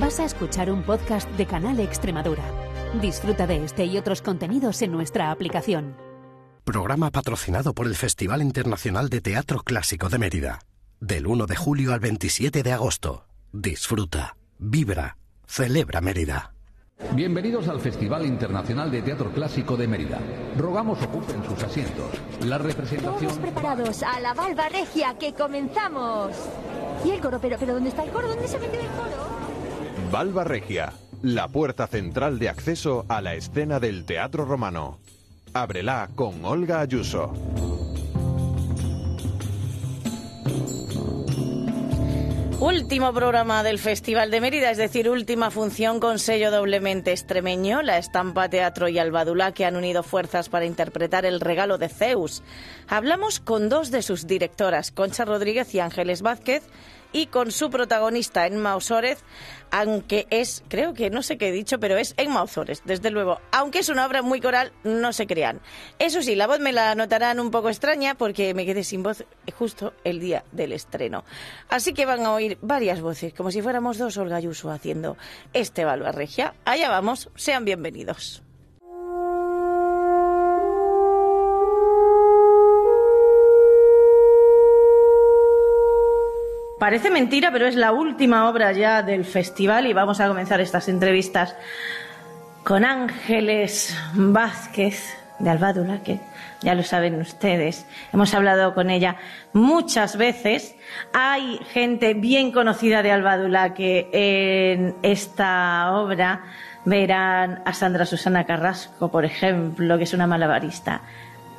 Vas a escuchar un podcast de Canal Extremadura. Disfruta de este y otros contenidos en nuestra aplicación. Programa patrocinado por el Festival Internacional de Teatro Clásico de Mérida. Del 1 de julio al 27 de agosto. Disfruta, vibra, celebra Mérida. Bienvenidos al Festival Internacional de Teatro Clásico de Mérida. Rogamos ocupen sus asientos. La representación... Todos preparados a la Valva Regia, que comenzamos. ¿Y el coro? ¿Pero, pero dónde está el coro? ¿Dónde se metió el coro? Valva Regia, la puerta central de acceso a la escena del teatro romano. Ábrela con Olga Ayuso. Último programa del Festival de Mérida, es decir, última función con sello doblemente extremeño, la estampa Teatro y Albadula que han unido fuerzas para interpretar el regalo de Zeus. Hablamos con dos de sus directoras, Concha Rodríguez y Ángeles Vázquez, y con su protagonista Enma Osórez, aunque es, creo que no sé qué he dicho, pero es Enma Osórez, desde luego. Aunque es una obra muy coral, no se crean. Eso sí, la voz me la notarán un poco extraña porque me quedé sin voz justo el día del estreno. Así que van a oír varias voces, como si fuéramos dos Olga Ayuso haciendo este Balba Regia. Allá vamos, sean bienvenidos. Parece mentira, pero es la última obra ya del festival y vamos a comenzar estas entrevistas con Ángeles Vázquez de Albádula, que ya lo saben ustedes. Hemos hablado con ella muchas veces. Hay gente bien conocida de Albádula que en esta obra verán a Sandra Susana Carrasco, por ejemplo, que es una malabarista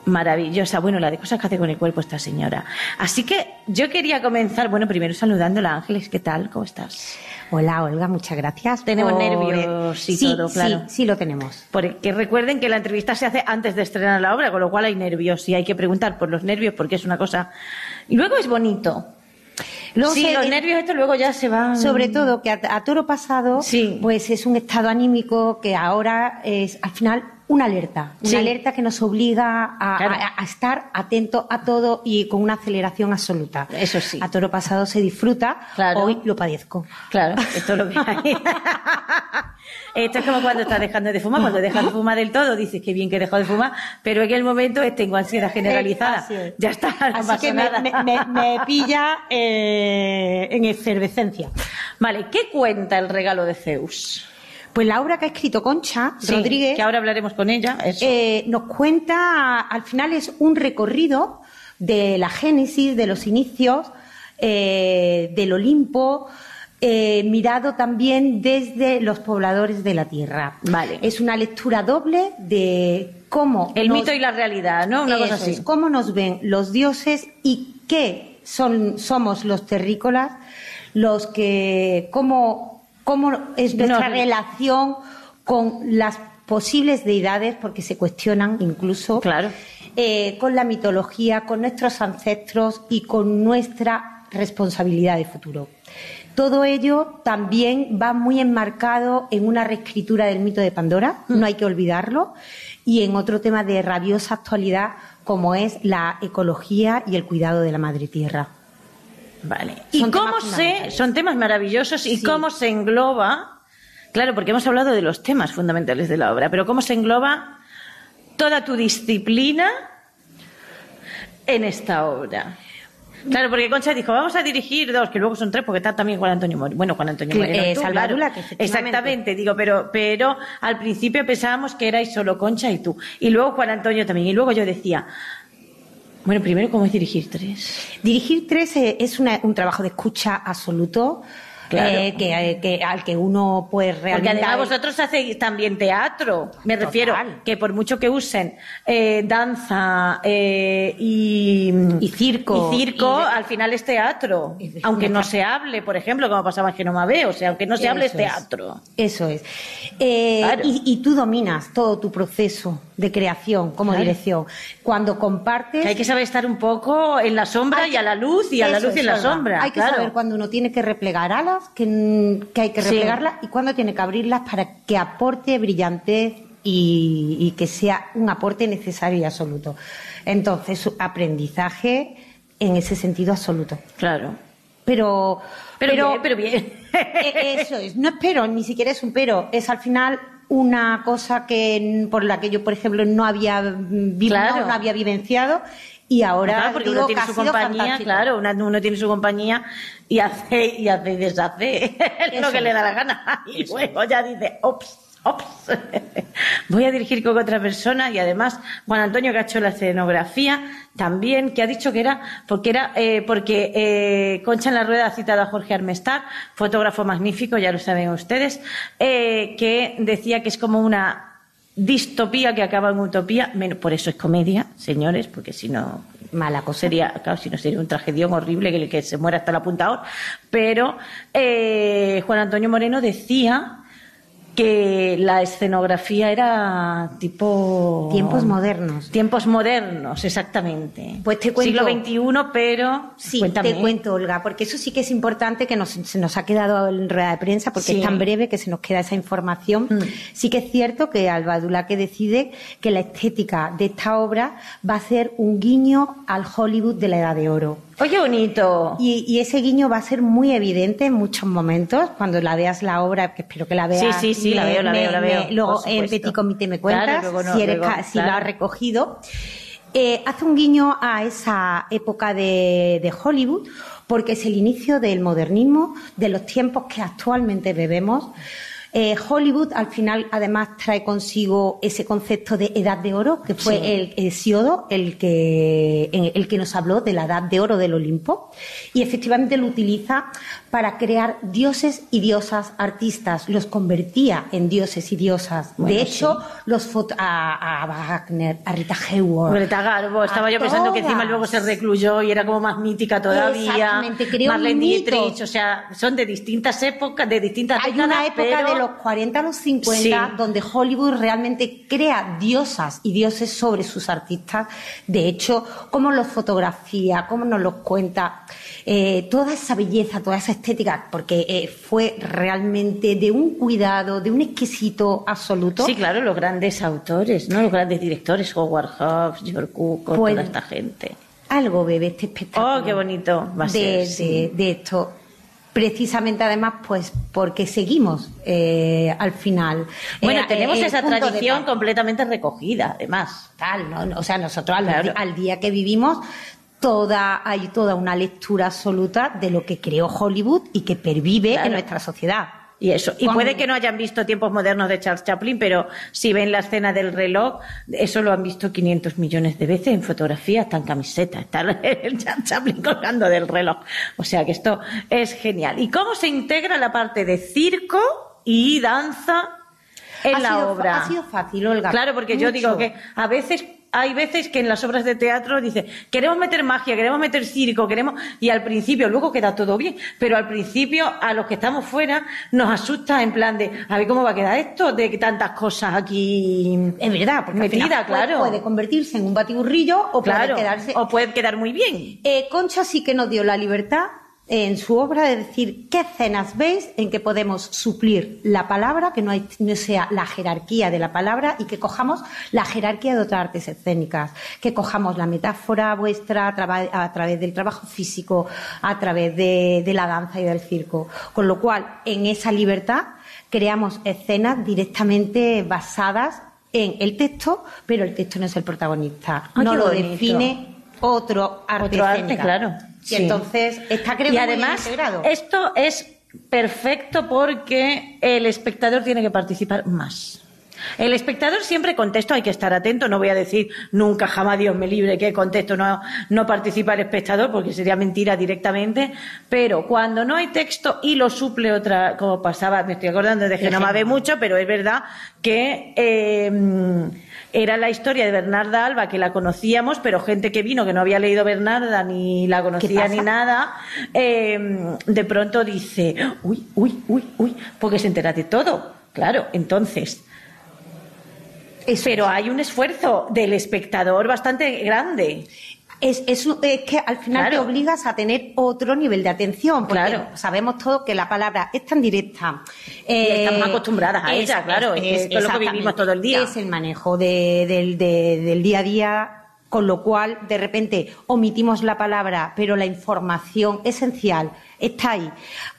maravillosa. Bueno, la de cosas que hace con el cuerpo esta señora. Así que yo quería comenzar, bueno, primero saludándola, Ángeles, ¿qué tal? ¿Cómo estás? Hola, Olga, muchas gracias. Tenemos por- nervios y sí, todo, claro. Sí, sí lo tenemos. Porque recuerden que la entrevista se hace antes de estrenar la obra, con lo cual hay nervios y hay que preguntar por los nervios porque es una cosa. Y luego es bonito. Luego sí, se- los eh, nervios estos luego ya se van. Sobre todo que a, a toro pasado, Sí. pues es un estado anímico que ahora es al final una alerta, una alerta que nos obliga a, Claro. a- a estar atento a todo y con una aceleración absoluta. Eso sí. A toro pasado se disfruta, Claro. hoy lo padezco. Claro, esto es lo que hay. Esto es como cuando estás dejando de fumar, cuando dejas de fumar del todo, dices que bien que he dejado de fumar, pero en el momento tengo ansiedad generalizada. Eh, es. Ya está, no Así pasa que me, nada. me- me- me pilla eh, en efervescencia. Vale, ¿qué cuenta el regalo de Zeus? Pues la obra que ha escrito Concha Sí, Rodríguez Que ahora hablaremos con ella. eh, nos cuenta, al final es un recorrido de la génesis, de los inicios, eh, del Olimpo, eh, mirado también desde los pobladores de la tierra. Vale. Es una lectura doble de cómo el nos- mito y la realidad, ¿no? Una cosa así. es, cómo nos ven los dioses y qué son, somos los terrícolas, los que, cómo, cómo es nuestra No. relación con las posibles deidades, porque se cuestionan incluso, Claro. eh, con la mitología, con nuestros ancestros y con nuestra responsabilidad de futuro. Todo ello también va muy enmarcado en una reescritura del mito de Pandora, Mm. no hay que olvidarlo, y en otro tema de rabiosa actualidad como es la ecología y el cuidado de la madre tierra. Vale. ¿Y Son cómo se, son temas maravillosos y Sí. cómo se engloba, claro, porque hemos hablado de los temas fundamentales de la obra, pero cómo se engloba toda tu disciplina en esta obra? Claro, porque Concha dijo, vamos a dirigir dos, que luego son tres, porque está también Juan Antonio Moreno. Bueno, Juan Antonio Moreno. eh, tú, claro. que. Exactamente, digo, pero, pero al principio pensábamos que erais solo Concha y tú. Y luego Juan Antonio también. Y luego yo decía, bueno, primero, ¿cómo es dirigir tres? Dirigir tres eh, es una- un trabajo de escucha absoluto. Claro. eh, que, eh, que- al que uno pues Porque realmente además vosotros hacéis también teatro. Me Total. refiero que por mucho que usen eh, danza eh, y, Y circo. y circo, Y de- al final es teatro. De- Aunque no se hable, por ejemplo, como pasaba en Genoma B. O sea, aunque no se hable, es teatro. Eso es. Claro. y, tú dominas todo tu proceso de creación como Claro. dirección. Cuando compartes... Que hay que saber estar un poco en la sombra Hay y a la luz y a la luz y en la sombra. Hay que claro. saber cuándo uno tiene que replegar alas, que, que hay que Sí. replegarlas, y cuándo tiene que abrirlas para que aporte brillantez y, y que sea un aporte necesario y absoluto. Entonces, su aprendizaje en ese sentido absoluto. Claro. Pero, Pero bien, pero bien. eh, Eso es, no es pero, ni siquiera es un pero, es al final una cosa que por la que yo, por ejemplo, no había, vi- Claro. no, no había vivenciado y ahora Claro, porque uno tiene su compañía, claro, uno tiene su compañía y hace y hace y deshace lo Eso que le da la gana. Y luego ya dice, ops, ops, voy a dirigir con otra persona y además Juan Antonio que ha hecho la escenografía también, que ha dicho que era porque era eh, porque eh, Concha en la Rueda ha citado a Jorge Armestar, fotógrafo magnífico, ya lo saben ustedes, eh, que decía que es como una distopía que acaba en utopía, menos por eso es comedia, señores, porque si no Mala cosa. sería, claro, si no sería un tragedión horrible que que se muera hasta el apuntador. Pero eh, Juan Antonio Moreno decía que la escenografía era tipo Tiempos modernos. Tiempos modernos, exactamente. Pues te cuento- Siglo XXI, pero Sí, cuéntame. te cuento, Olga, porque eso sí que es importante que nos, se nos ha quedado en rueda de prensa, porque Sí. es tan breve que se nos queda esa información. Mm. Sí que es cierto que Alba que decide que la estética de esta obra va a ser un guiño al Hollywood de la Edad de Oro. Oye, bonito. Y, y ese guiño va a ser muy evidente en muchos momentos, cuando la veas la obra, que espero que la veas. Sí, sí, sí, la veo, la veo, la veo, luego en. Petit Comité me cuentas no, si, eres luego, si lo has recogido. Eh, hace un guiño a esa época de, de Hollywood, porque es el inicio del modernismo, de los tiempos que actualmente bebemos. Eh, Hollywood al final además trae consigo ese concepto de edad de oro, que fue Sí. el, Hesíodo el que, el que nos habló de la edad de oro del Olimpo, y efectivamente lo utiliza para crear dioses y diosas artistas, los convertía en dioses y diosas. Bueno, de hecho, los a, a Wagner, a Rita Hayworth. Greta Garbo, estaba yo pensando que encima luego se recluyó y era como más mítica todavía. Exactamente, creó Marlene. Dietrich, o sea, son de distintas épocas, de distintas Hay décadas, una época pero- de los 40 a los 50 Sí. donde Hollywood realmente crea diosas y dioses sobre sus artistas. De hecho, cómo los fotografía, cómo nos los cuenta, eh, toda esa belleza, toda esa estética, porque eh, fue realmente de un cuidado, de un exquisito absoluto. Sí, claro, los grandes autores, ¿no? Los grandes directores, Howard Hawks, George Cukor, Pues- toda esta gente. Algo bebe este espectáculo. Oh, qué bonito va a de, ser, sí. de- de esto. Precisamente además, pues porque seguimos eh, al final. Bueno, Eh, tenemos eh, esa tradición completamente recogida, además. tal, ¿no? O sea, nosotros al, Claro. al día que vivimos, toda, hay toda una lectura absoluta de lo que creó Hollywood y que pervive Claro. en nuestra sociedad. Y eso. Y puede que no hayan visto tiempos modernos de Charles Chaplin, pero si ven la escena del reloj, eso lo han visto 500 millones de veces en fotografía, está en camiseta, está el Charles Chaplin colgando del reloj. O sea que esto es genial. ¿Y cómo se integra la parte de circo y danza en Ha la sido- obra? ha sido fácil, Olga. Claro, porque yo digo que a veces hay veces que en las obras de teatro dice queremos meter magia, queremos meter circo, queremos y al principio luego queda todo bien, pero al principio a los que estamos fuera nos asusta en plan de a ver cómo va a quedar esto de que tantas cosas aquí Es verdad, porque metida, final puede- claro. puede convertirse en un batiburrillo o claro, puede quedarse o puede quedar muy bien. Eh, Concha sí que nos dio la libertad en su obra de decir qué escenas veis en que podemos suplir la palabra, que no, hay- no sea la jerarquía de la palabra y que cojamos la jerarquía de otras artes escénicas, que cojamos la metáfora vuestra a, través del trabajo físico, a través de, de la danza y del circo. Con lo cual, en esa libertad creamos escenas directamente basadas en el texto, pero el texto no es el protagonista. Ah, no lo bonito. define otro arte Otro arte, escénica. claro. Y Sí. entonces está creo y que muy además integrado. esto es perfecto porque el espectador tiene que participar más. El espectador siempre contesto, hay que estar atento, no voy a decir nunca, jamás Dios me libre que contesto, no, no participa el espectador porque sería mentira directamente, pero cuando no hay texto y lo suple otra, como pasaba, me estoy acordando de Genoma ve mucho, pero es verdad que eh, era la historia de Bernarda Alba, que la conocíamos, pero gente que vino que no había leído Bernarda ni la conocía ni nada, eh, de pronto dice, uy, uy, uy, uy, porque se entera de todo. Claro, entonces, Eso pero hay un esfuerzo del espectador bastante grande. Es, es, es que al final Claro. te obligas a tener otro nivel de atención. Porque Claro. sabemos todos que la palabra es tan directa. Eh, estamos acostumbradas a ella, claro, es lo que vivimos todo el día. Es el manejo de- del, de- del día a día con lo cual de repente omitimos la palabra, pero la información esencial está ahí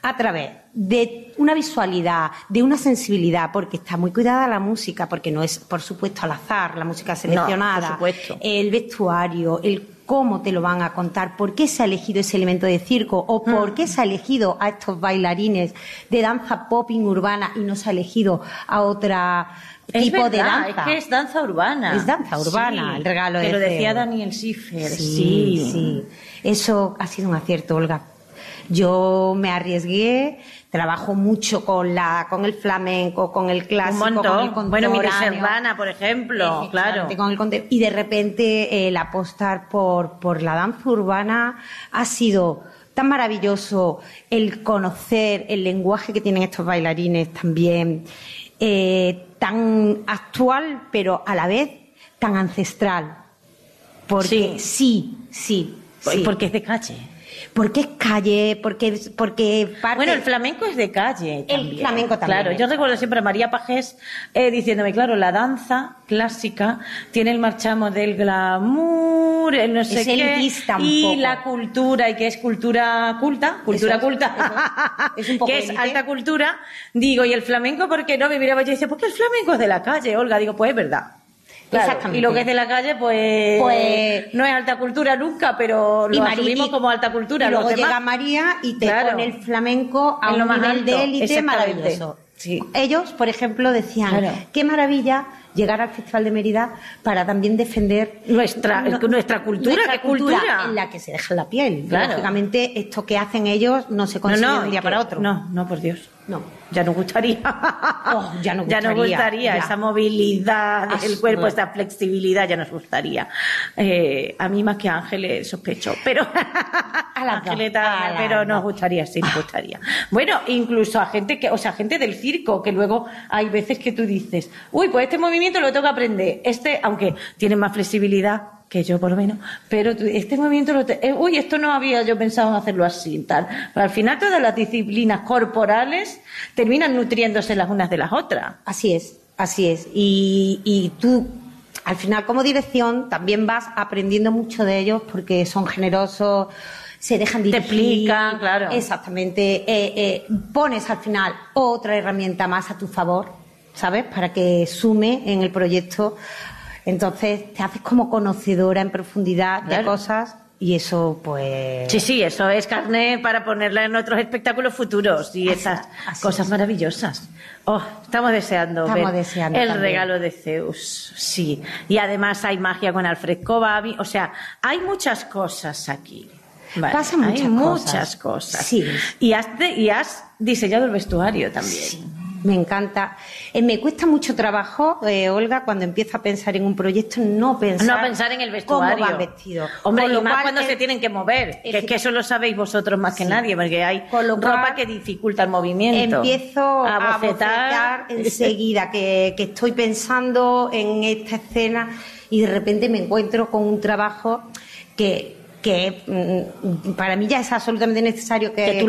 a través de una visualidad, de una sensibilidad, porque está muy cuidada la música, porque no es, por supuesto, al azar, la música seleccionada, el vestuario, el cómo te lo van a contar, por qué se ha elegido ese elemento de circo o por qué se ha elegido a estos bailarines de danza popping urbana y no se ha elegido a otra tipo de danza. Es que es danza urbana. Es danza urbana, el regalo de. Pero decía Daniel Schiffer. Sí, sí, Eso ha sido un acierto, Olga. Yo me arriesgué, trabajo mucho con la, con el flamenco, con el clásico, un montón. con el Bueno, Serrana, por ejemplo, claro. y de repente el apostar por, por la danza urbana ha sido tan maravilloso el conocer el lenguaje que tienen estos bailarines también, eh, tan actual, pero a la vez tan ancestral. Porque sí, sí, sí. Porque es de calle. Porque es calle, porque, porque Bueno, el flamenco es de calle también. El flamenco también. Claro, yo recuerdo siempre a María Pajés eh, diciéndome, claro, la danza clásica tiene el marchamo del glamour, el no sé qué, y la cultura, y que es cultura culta, cultura culta, es un poco que es alta cultura, digo, y el flamenco, ¿por qué no? Me miraba yo y decía, porque el flamenco es de la calle, Olga, digo, pues es verdad. Exactamente. Y lo que es de la calle, pues, pues, no es alta cultura nunca, pero lo asumimos como alta cultura. Y luego llega María y te pone el flamenco a un nivel de élite maravilloso. Ellos, por ejemplo, decían, qué maravilla llegar al Festival de Mérida para también defender nuestra, nuestra cultura, cultura, en la que se deja la piel. Lógicamente, esto que hacen ellos no se consigue de un día para otro. No, no, por Dios. No. Ya nos gustaría. Oh, ya nos gustaría. ya nos gustaría. Esa movilidad del cuerpo, esa flexibilidad, ya nos gustaría. Eh, a mí más que a Ángeles sospecho, pero. a la pero nos gustaría, sí, nos gustaría. Bueno, incluso a gente que, o sea, gente del circo, que luego hay veces que tú dices, uy, pues este movimiento lo tengo que aprender. Este, aunque tiene más flexibilidad, que yo por lo menos, pero este movimiento, lo eh, uy, esto no había yo pensado en hacerlo así, tal. Pero al final todas las disciplinas corporales terminan nutriéndose las unas de las otras. Así es, así es. Y, y tú, al final como dirección, también vas aprendiendo mucho de ellos porque son generosos, se dejan dirigir. Te explican, claro. Exactamente. Eh, eh, pones al final otra herramienta más a tu favor, ¿sabes? Para que sume en el proyecto entonces te haces como conocedora en profundidad de cosas y eso, pues. Sí, sí, eso es carne para ponerla en otros espectáculos futuros y esas cosas maravillosas. Oh, estamos deseando estamos ver deseando el regalo de Zeus. Sí. Y además hay magia con Alfred Kobabi. O sea, hay muchas cosas aquí. Pasan muchas hay muchas cosas. Sí. Y has, y has diseñado el vestuario también. Sí me encanta. Eh, me cuesta mucho trabajo, eh, Olga, cuando empiezo a pensar en un proyecto, no pensar, no pensar en el vestuario. cómo vestido. Hombre, y más cuando se tienen que mover, que, que eso lo sabéis vosotros más que nadie, porque hay ropa que dificulta el movimiento. Empiezo a bofetar, enseguida que, que estoy pensando en esta escena y de repente me encuentro con un trabajo que que mm, para mí ya es absolutamente necesario que,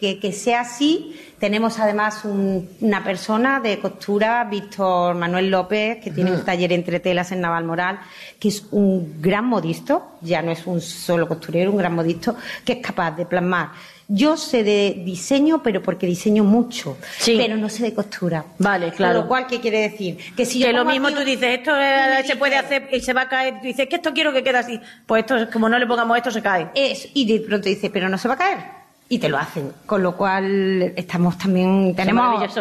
que, que sea así. Tenemos además una persona de costura, Víctor Manuel López, que tiene un taller entre telas en Navalmoral, que es un gran modisto, ya no es un solo costurero, un gran modisto, que es capaz de plasmar yo sé de diseño, pero porque diseño mucho, pero no sé de costura. Vale, claro. Con lo cual, ¿qué quiere decir? Que si lo mismo tú dices, esto se puede hacer y se va a caer, tú dices, que esto quiero que quede así. Pues esto, como no le pongamos esto, se cae. Es, y de pronto dice, pero no se va a caer y te lo hacen. Con lo cual estamos también tenemos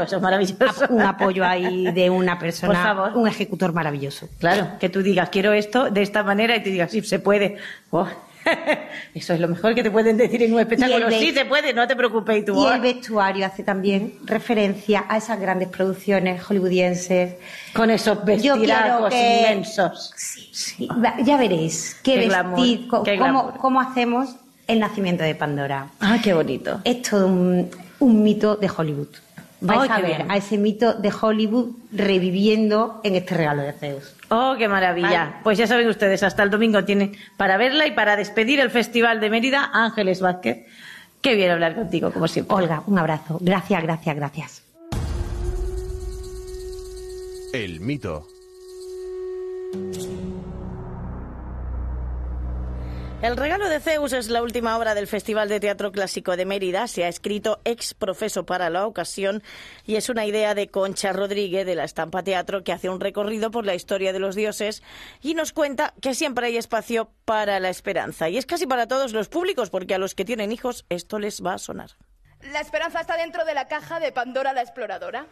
un apoyo ahí de una persona, un ejecutor maravilloso. Claro, que tú digas quiero esto de esta manera y te digas sí se puede. Oh, eso es lo mejor que te pueden decir en un espectáculo. Sí se puede, no te preocupes. Y, tú, y el vestuario hace también referencia a esas grandes producciones hollywoodienses. Con esos vestidos inmensos. Sí, Ya veréis qué, vestir, cómo, cómo hacemos el nacimiento de Pandora. Ah, qué bonito. Es todo un, mito de Hollywood. Vais a ver a ese mito de Hollywood reviviendo en este regalo de Zeus. Oh, qué maravilla. Pues ya saben ustedes, hasta el domingo tienen para verla y para despedir el Festival de Mérida, Ángeles Vázquez. Qué bien hablar contigo, como siempre. Olga, un abrazo. Gracias, gracias, gracias. El mito. El regalo de Zeus es la última obra del Festival de Teatro Clásico de Mérida. Se ha escrito ex profeso para la ocasión y es una idea de Concha Rodríguez de la Estampa Teatro que hace un recorrido por la historia de los dioses y nos cuenta que siempre hay espacio para la esperanza. Y es casi para todos los públicos porque a los que tienen hijos esto les va a sonar. La esperanza está dentro de la caja de Pandora la exploradora.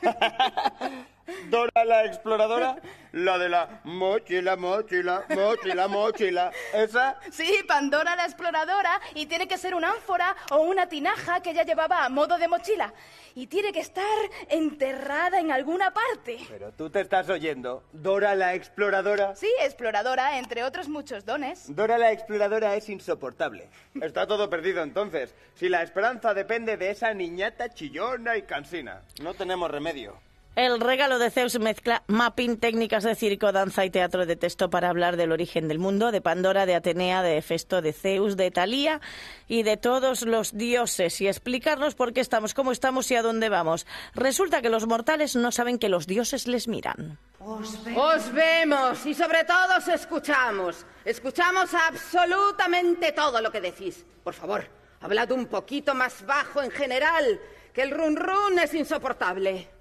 Dora la exploradora, la de la mochila, mochila, mochila, mochila. ¿Esa? Sí, Pandora la exploradora. Y tiene que ser una ánfora o una tinaja que ella llevaba a modo de mochila. Y tiene que estar enterrada en alguna parte. Pero tú te estás oyendo. Dora la exploradora. Sí, exploradora, entre otros muchos dones. Dora la exploradora es insoportable. Está todo perdido entonces. Si la esperanza depende de esa niñata chillona y cansina, no tenemos remedio. El regalo de Zeus mezcla mapping, técnicas de circo, danza y teatro de texto para hablar del origen del mundo, de Pandora, de Atenea, de Hefesto, de Zeus, de Talía y de todos los dioses y explicarnos por qué estamos como estamos y a dónde vamos. Resulta que los mortales no saben que los dioses les miran. Os vemos. Os vemos y sobre todo os escuchamos. Escuchamos absolutamente todo lo que decís. Por favor, hablad un poquito más bajo en general, que el run run es insoportable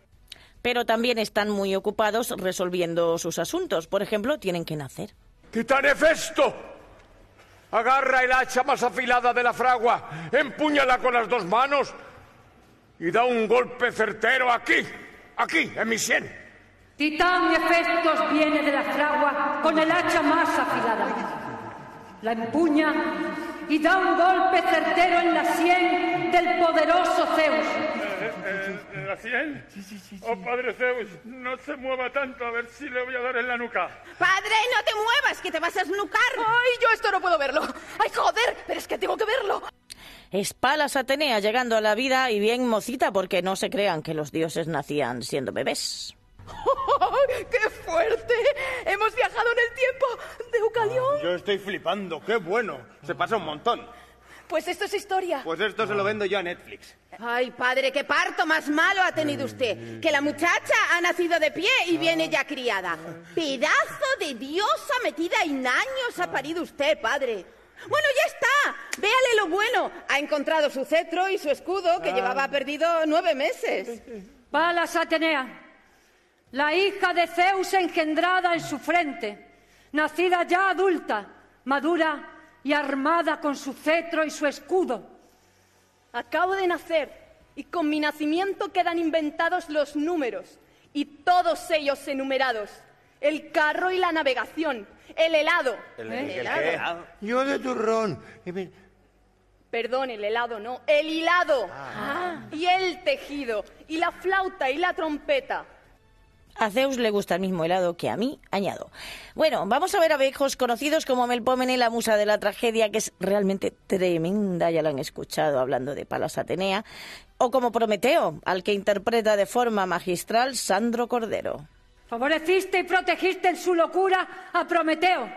pero también están muy ocupados resolviendo sus asuntos. Por ejemplo, tienen que nacer. ¡Titán Hefesto! Agarra el hacha más afilada de la fragua, empúñala con las dos manos y da un golpe certero aquí, aquí, en mi sien. Titán Hefestos viene de la fragua con el hacha más afilada. La empuña y da un golpe certero en la sien del poderoso Zeus ¿En la sien? Sí, sí, sí, Oh, padre Zeus, no se mueva tanto, a ver si le voy a dar en la nuca. Padre, no te muevas, que te vas a esnucar. Ay, yo esto no puedo verlo. Ay, joder, pero es que tengo que verlo. Espalas Atenea llegando a la vida y bien mocita porque no se crean que los dioses nacían siendo bebés. ¡Qué fuerte! Hemos viajado en el tiempo de Eucalión. Yo estoy flipando, qué bueno. Se pasa un montón. Pues esto es historia. Pues esto se lo vendo yo a Netflix. Ay, padre, qué parto más malo ha tenido usted. Que la muchacha ha nacido de pie y viene ya criada. Pedazo de diosa metida en años ha parido usted, padre. Bueno, ya está. Véale lo bueno. Ha encontrado su cetro y su escudo que llevaba perdido nueve meses. Palas Atenea, la hija de Zeus engendrada en su frente, nacida ya adulta, madura y armada con su cetro y su escudo. Acabo de nacer y con mi nacimiento quedan inventados los números y todos ellos enumerados. El carro y la navegación, el helado. ¿El, helado? Yo de turrón. Perdón, el helado no, el hilado. Y el tejido, y la flauta y la trompeta. A Zeus le gusta el mismo helado que a mí, añado. Bueno, vamos a ver a viejos conocidos como Melpomene, la musa de la tragedia, que es realmente tremenda, ya lo han escuchado hablando de Palas Atenea, o como Prometeo, al que interpreta de forma magistral Sandro Cordero. Favoreciste y protegiste en su locura a Prometeo.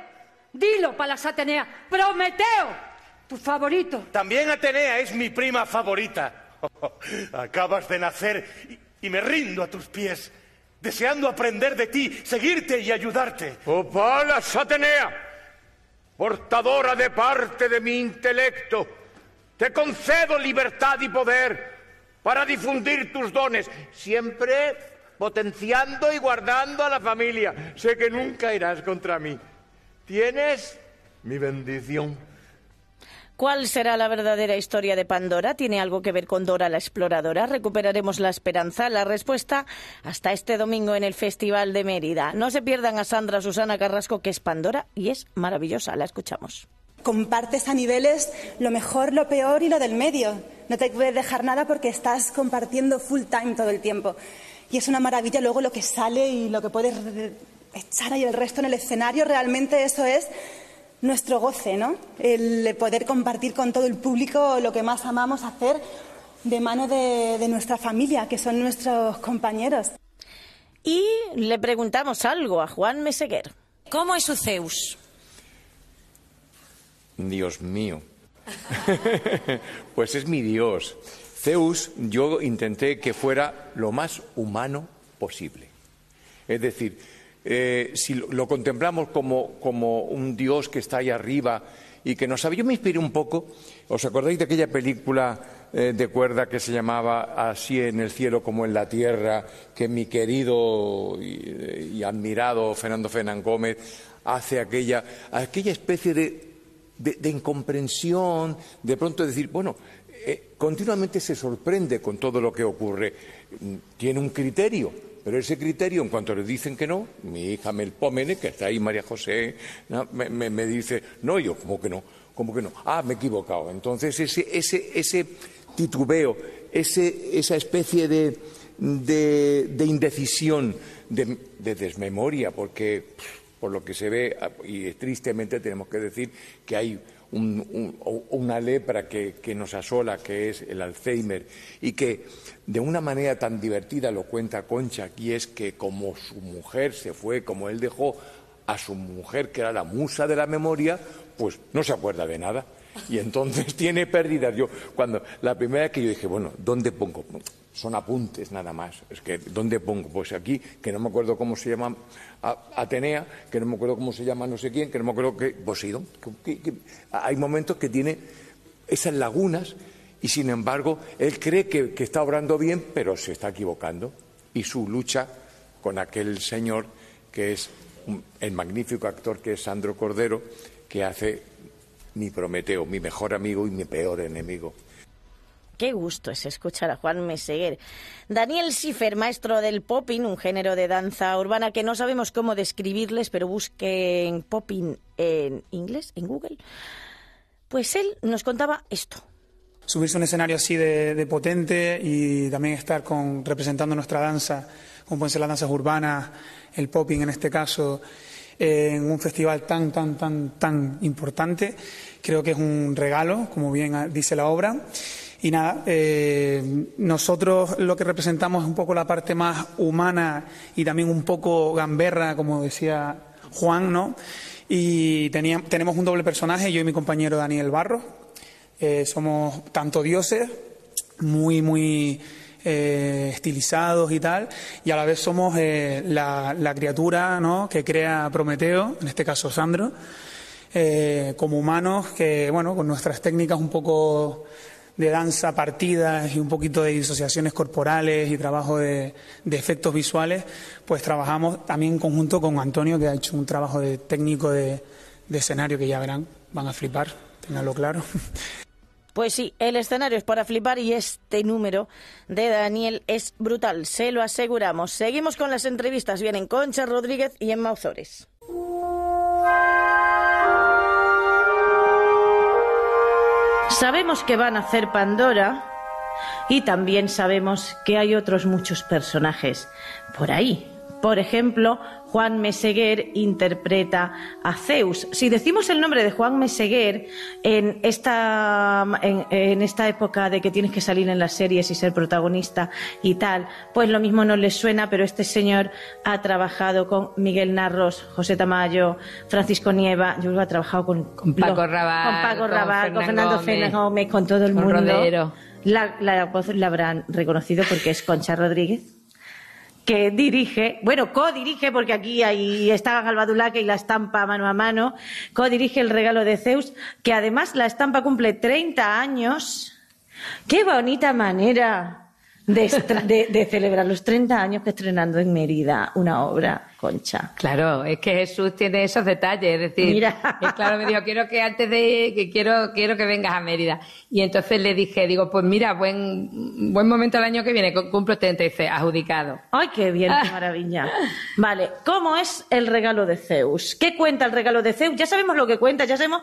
Dilo, Palas Atenea, Prometeo, tu favorito. También Atenea es mi prima favorita. acabas de nacer y, y me rindo a tus pies deseando aprender de ti, seguirte y ayudarte. Oh, Palas Atenea, portadora de parte de mi intelecto, te concedo libertad y poder para difundir tus dones, siempre potenciando y guardando a la familia. Sé que nunca irás contra mí. Tienes mi bendición. ¿Cuál será la verdadera historia de Pandora? ¿Tiene algo que ver con Dora la Exploradora? ¿Recuperaremos la esperanza? La respuesta hasta este domingo en el Festival de Mérida. No se pierdan a Sandra Susana Carrasco, que es Pandora y es maravillosa. La escuchamos. Compartes a niveles lo mejor, lo peor y lo del medio. No te puedes dejar nada porque estás compartiendo full time todo el tiempo. Y es una maravilla luego lo que sale y lo que puedes echar ahí el resto en el escenario. Realmente eso es nuestro goce, ¿no? El poder compartir con todo el público lo que más amamos hacer de mano de, de nuestra familia, que son nuestros compañeros. Y le preguntamos algo a Juan Meseguer. ¿Cómo es su Zeus? Dios mío. pues es mi Dios. Zeus, yo intenté que fuera lo más humano posible. Es decir, eh, si lo, contemplamos como, como, un Dios que está ahí arriba y que no sabe. Yo me inspiré un poco, ¿os acordáis de aquella película eh, de cuerda que se llamaba Así en el cielo como en la tierra, que mi querido y, admirado Fernando Fernán Gómez hace aquella, aquella especie de, de, incomprensión, de pronto decir, bueno, eh, continuamente se sorprende con todo lo que ocurre, tiene un criterio, pero ese criterio, en cuanto le dicen que no, mi hija Melpómene, que está ahí, María José, me, dice, no, yo, ¿cómo que no? ¿Cómo que no? Ah, me he equivocado. Entonces, ese, ese, ese titubeo, ese, esa especie de, de, indecisión, de, desmemoria, porque por lo que se ve, y tristemente tenemos que decir que hay una lepra que, nos asola, que es el Alzheimer, y que de una manera tan divertida lo cuenta Concha, y es que como su mujer se fue, como él dejó a su mujer, que era la musa de la memoria, pues no se acuerda de nada. Y entonces tiene pérdidas. Yo, cuando la primera vez que yo dije, bueno, ¿dónde pongo? Son apuntes nada más. Es que, ¿dónde pongo? Pues aquí, que no me acuerdo cómo se llama Atenea, que no me acuerdo cómo se llama no sé quién, que no me acuerdo qué. Poseidón. hay momentos que tiene esas lagunas y, sin embargo, él cree que, que está obrando bien, pero se está equivocando. Y su lucha con aquel señor que es el magnífico actor que es Sandro Cordero, que hace mi Prometeo, mi mejor amigo y mi peor enemigo. Qué gusto es escuchar a Juan Meseguer. Daniel Schiffer, maestro del popping, un género de danza urbana que no sabemos cómo describirles, pero busquen popping en inglés, en Google. Pues él nos contaba esto. Subirse a un escenario así de, potente y también estar con, representando nuestra danza, como pueden ser las danzas urbanas, el popping en este caso, en un festival tan, tan, tan, tan importante. Creo que es un regalo, como bien dice la obra. Y nada, eh, nosotros lo que representamos es un poco la parte más humana y también un poco gamberra, como decía Juan, ¿no? Y tenemos un doble personaje, yo y mi compañero Daniel Barro. Eh, somos tanto dioses, muy, muy eh, estilizados y tal, y a la vez somos eh, la, criatura ¿no? que crea Prometeo, en este caso Sandro, como humanos que, bueno, con nuestras técnicas un poco de danza, partidas y un poquito de disociaciones corporales y trabajo de, efectos visuales, pues trabajamos también en conjunto con Antonio, que ha hecho un trabajo de técnico de, de escenario que ya verán, van a flipar, tenganlo claro. Pues sí, el escenario es para flipar y este número de Daniel es brutal, se lo aseguramos. Seguimos con las entrevistas, vienen Concha Rodríguez y Emma Ozores. Sabemos que van a hacer Pandora y también sabemos que hay otros muchos personajes por ahí. Por ejemplo, Juan Meseguer interpreta a Zeus. Si decimos el nombre de Juan Meseguer en esta, en, esta época de que tienes que salir en las series y ser protagonista y tal, pues lo mismo no les suena, pero este señor ha trabajado con Miguel Narros, José Tamayo, Francisco Nieva, yo ha trabajado con, con Paco Raval, con, Paco Raval, con, Fernando Gómez, Gómez, con todo el mundo. La, la voz la habrán reconocido porque es Concha Rodríguez que dirige, bueno, co-dirige, porque aquí ahí está Galvadulaque y la estampa mano a mano, co-dirige el regalo de Zeus, que además la estampa cumple 30 años. ¡Qué bonita manera! De, celebrar los 30 años que estrenando en Mérida una obra, Concha. Claro, es que Jesús tiene esos detalles, es decir, Mira. claro, me dijo, quiero que antes de, que quiero, quiero que vengas a Mérida. Y entonces le dije, digo, pues mira, buen, buen momento el año que viene, cumplo 30 y dice, adjudicado. Ay, qué bien, qué maravilla. Vale, ¿cómo es el regalo de Zeus? ¿Qué cuenta el regalo de Zeus? Ya sabemos lo que cuenta, ya sabemos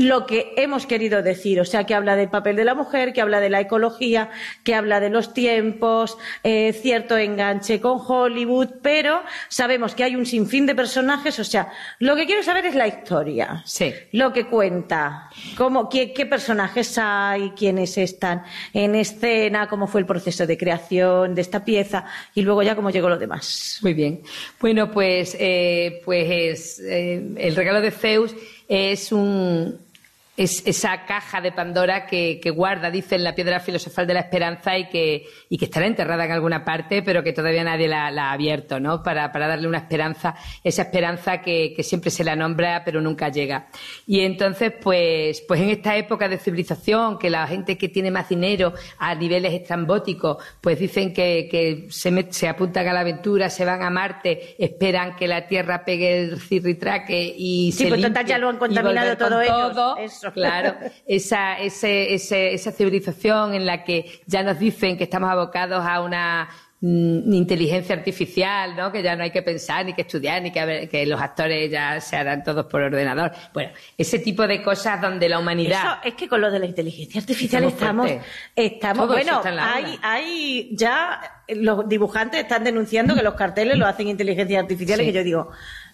lo que hemos querido decir, o sea, que habla del papel de la mujer, que habla de la ecología, que habla de los tiempos, eh, cierto enganche con Hollywood, pero sabemos que hay un sinfín de personajes, o sea, lo que quiero saber es la historia, sí. lo que cuenta, cómo, qué, qué personajes hay, quiénes están en escena, cómo fue el proceso de creación de esta pieza y luego ya cómo llegó lo demás. Muy bien. Bueno, pues, eh, pues eh, el regalo de Zeus es un, es esa caja de Pandora que, guarda, dicen, la piedra filosofal de la esperanza y que, y que estará enterrada en alguna parte, pero que todavía nadie la, ha abierto, ¿no? Para, para, darle una esperanza, esa esperanza que, que, siempre se la nombra, pero nunca llega. Y entonces, pues, pues en esta época de civilización, que la gente que tiene más dinero a niveles estrambóticos, pues dicen que, que se, se apuntan a la aventura, se van a Marte, esperan que la Tierra pegue el cirritraque y sí, se pues total ya lo han contaminado todo ellos. Claro, esa, esa civilización en la que ya nos dicen que estamos abocados a una mm, inteligencia artificial, ¿no? Que ya no hay que pensar ni que estudiar ni que, que los actores ya se harán todos por ordenador. Bueno, ese tipo de cosas donde la humanidad. Eso es que con lo de la inteligencia artificial estamos, estamos, bueno, hay, hay ya los dibujantes están denunciando que los carteles lo hacen inteligencia artificial y que yo digo,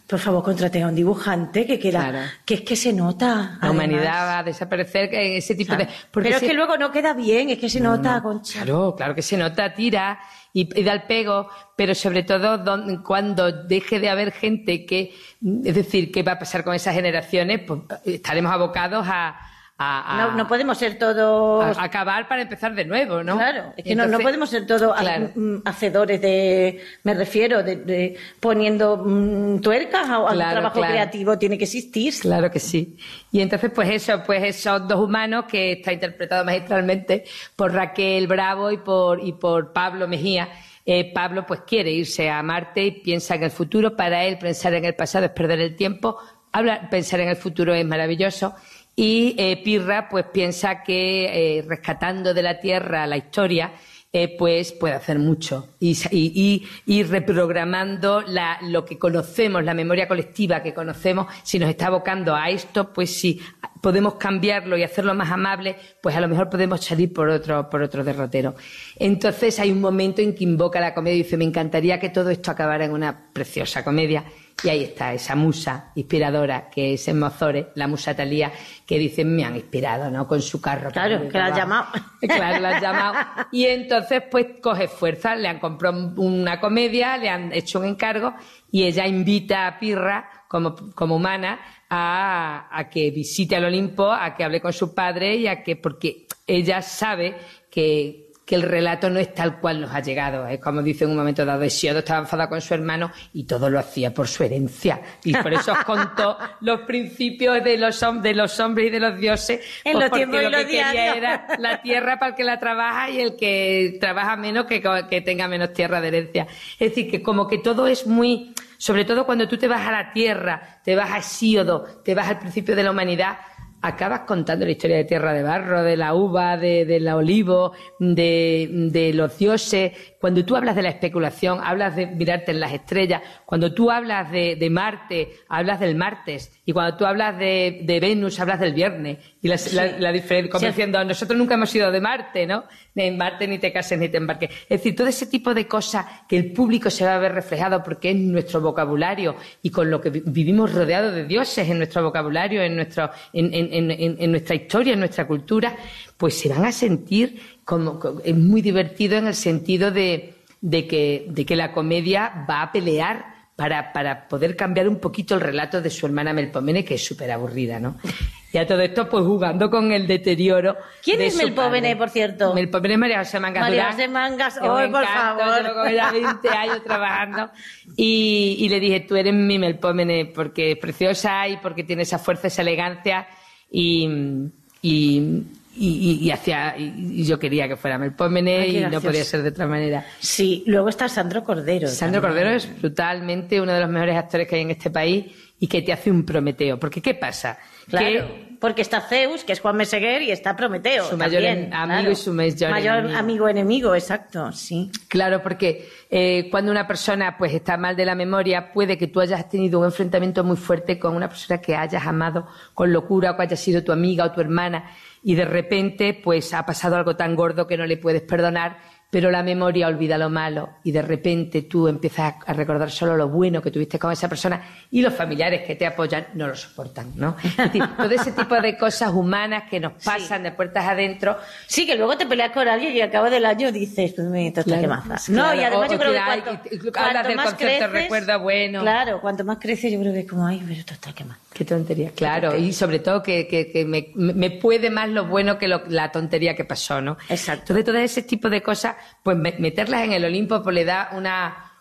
por favor, contrate a un dibujante que queda, que es que se nota. La humanidad va a desaparecer en ese tipo de. Pero es que luego no queda bien, es que se nota, Concha. Claro, claro que se nota, tira y, da el pego, pero sobre todo cuando deje de haber gente que, es decir, ¿qué va a pasar con esas generaciones? Pues estaremos abocados a no, podemos ser todos... acabar para empezar de nuevo, ¿no? Claro, es que no, podemos ser todos mm, hacedores de... Me refiero, de, poniendo mm, tuercas a, un trabajo creativo, tiene que existir. Claro que sí. Y entonces, pues eso, pues esos dos humanos que está interpretado magistralmente por Raquel Bravo y por, y por Pablo Mejía, eh, Pablo pues quiere irse a Marte y piensa en el futuro. Para él pensar en el pasado es perder el tiempo. Habla, pensar en el futuro es maravilloso. Y eh, Pirra pues piensa que eh, rescatando de la tierra la historia, eh, pues puede hacer mucho y, reprogramando lo que conocemos, la memoria colectiva que conocemos, si nos está abocando a esto, pues si podemos cambiarlo y hacerlo más amable, pues a lo mejor podemos salir por otro, por otro derrotero. Entonces hay un momento en que invoca la comedia y dice, me encantaría que todo esto acabara en una preciosa comedia y ahí está esa musa inspiradora que es en Mozores, la musa Talía, que dicen me han inspirado, ¿no? Con su carro. Claro, que la has llamado. Claro, la has llamado. Y entonces, pues coge fuerza, le han comprado una comedia, le han hecho un encargo y ella invita a Pirra, como, como humana, a, a que visite al Olimpo, a que hable con su padre y a que, porque ella sabe que, que el relato no es tal cual nos ha llegado. Es como dice en un momento dado, Hesiodo estaba enfadado con su hermano y todo lo hacía por su herencia. Y por eso os contó los principios de los, de los hombres y de los dioses. En pues los tiempos lo que quería era la tierra para el que la trabaja y el que trabaja menos que, que tenga menos tierra de herencia. Es decir, que como que todo es muy... Sobre todo cuando tú te vas a la tierra, te vas a Hesíodo, te vas al principio de la humanidad, acabas contando la historia de Tierra de Barro, de la uva, de, del olivo, de, de, los dioses. Cuando tú hablas de la especulación, hablas de mirarte en las estrellas. Cuando tú hablas de, de Marte, hablas del martes. Y cuando tú hablas de, de Venus, hablas del viernes. Y la, la, diferencia, como diciendo, nosotros nunca hemos ido de Marte, ¿no? En Marte ni te cases ni te embarques. Es decir, todo ese tipo de cosas que el público se va a ver reflejado porque es nuestro vocabulario y con lo que vivimos rodeados de dioses en nuestro vocabulario, en, nuestro, en, en, en nuestra historia, en nuestra cultura, pues se van a sentir como, es muy divertido en el sentido de, de, que, de que la comedia va a pelear para, para poder cambiar un poquito el relato de su hermana Melpomene, que es súper aburrida, ¿no? Y a todo esto, pues jugando con el deterioro. ¿Quién es Melpomene, por cierto? Melpomene es María José Mangas María José Mangas, hoy, por favor. Llevo con ella 20 años trabajando. Y, y le dije, tú eres mi Melpomene, porque es preciosa y porque tiene esa fuerza, esa elegancia. Y, y, y, hacia, y, yo quería que fuera Melpómene y no podía ser de otra manera. Sí, luego está Sandro Cordero. Sandro Cordero es brutalmente uno de los mejores actores que hay en este país y que te hace un Prometeo. Porque ¿qué pasa? Claro, porque está Zeus, que es Juan Meseguer, y está Prometeo. Su mayor amigo y su mayor, amigo enemigo, exacto, sí. Claro, porque eh, cuando una persona pues está mal de la memoria, puede que tú hayas tenido un enfrentamiento muy fuerte con una persona que hayas amado con locura o que haya sido tu amiga o tu hermana y de repente pues ha pasado algo tan gordo que no le puedes perdonar pero la memoria olvida lo malo y de repente tú empiezas a recordar solo lo bueno que tuviste con esa persona y los familiares que te apoyan no lo soportan, ¿no? Todo ese tipo de cosas humanas que nos pasan de puertas adentro. Sí, que luego te peleas con alguien y al cabo del año dices, pues me tosta Claro. que maza. Claro, No, y además o- yo creo que que cuanto, y- cuanto hablas del más concepto creces, recuerda bueno. Claro, cuanto más creces yo creo que es como, ay, pero esto está quemado. Qué tontería, claro, y sobre todo que, que- que me, me puede más lo bueno que lo- la tontería que pasó, ¿no? Exacto. Entonces, todo ese tipo de cosas, pues me- meterlas en el Olimpo pues le da una,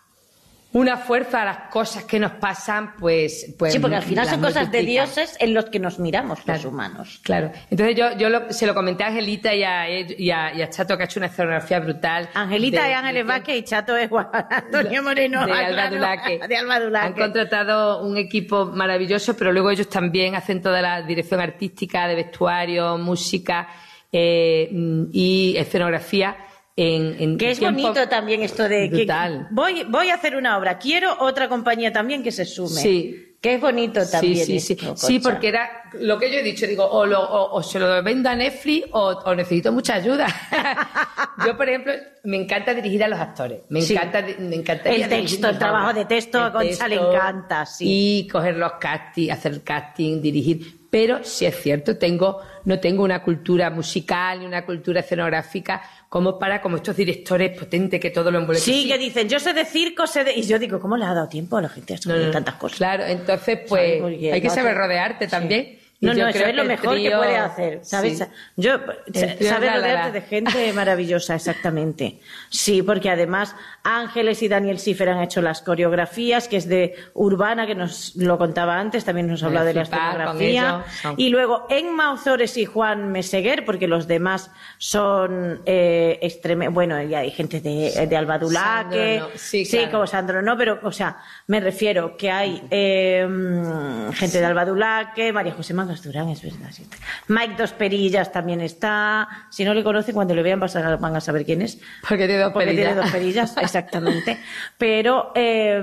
una fuerza a las cosas que nos pasan, pues... pues sí, porque al final son cosas de dioses en los que nos miramos los humanos. Claro. Entonces yo, yo lo- se lo comenté a Angelita y a, y a- y a Chato, que ha hecho una escenografía brutal. Angelita de- es Ángeles Vázquez y Chato es Juan Antonio Moreno. de Alba claro, Dulaque. De Alba Dulaque. Han contratado un equipo maravilloso, pero luego ellos también hacen toda la dirección artística, de vestuario, música eh, y escenografía en, en Que es tiempo bonito también esto de que brutal. voy, voy a hacer una obra, quiero otra compañía también que se sume. Sí. Que es bonito también. Sí, sí, sí. esto, Sí, porque era lo que yo he dicho, digo, o, lo- o- o se lo vendo a Netflix o, o necesito mucha ayuda. yo, por ejemplo, me encanta dirigir a los actores. Me Sí. encanta, me encanta El texto, el trabajo de texto a Concha le encanta, sí. Y coger los castings, hacer casting, dirigir. Pero si es cierto, tengo, no tengo una cultura musical ni una cultura escenográfica como para como estos directores potentes que todo lo envuelven. Sí, que dicen, yo sé de circo, sé de... Y yo digo, ¿cómo le ha dado tiempo a la gente a no, tantas cosas? Claro, entonces, pues, hay que saber te- rodearte también. Y No, no, eso es lo mejor que puede hacer, ¿sabes? Sí. Yo, la, rodearte de gente maravillosa, exactamente. Sí, porque además Ángeles y Daniel Schiffer han hecho las coreografías, que es de Urbana, que nos lo contaba antes, también nos ha hablado de la escenografía. Y luego Enma Ozores y Juan Meseguer, porque los demás son eh, extreme... Bueno, ya hay gente de, de Albadulaque, no, sí, sí, claro. como Sandro no, pero, o sea, me refiero que hay eh, mm, gente de Albadulaque, María José Durán, es verdad. sí. Mike Dos Perillas también está. Si no le conocen, cuando le vean van a saber quién es. Porque tiene dos Porque perillas. tiene dos perillas, exactamente. Pero eh,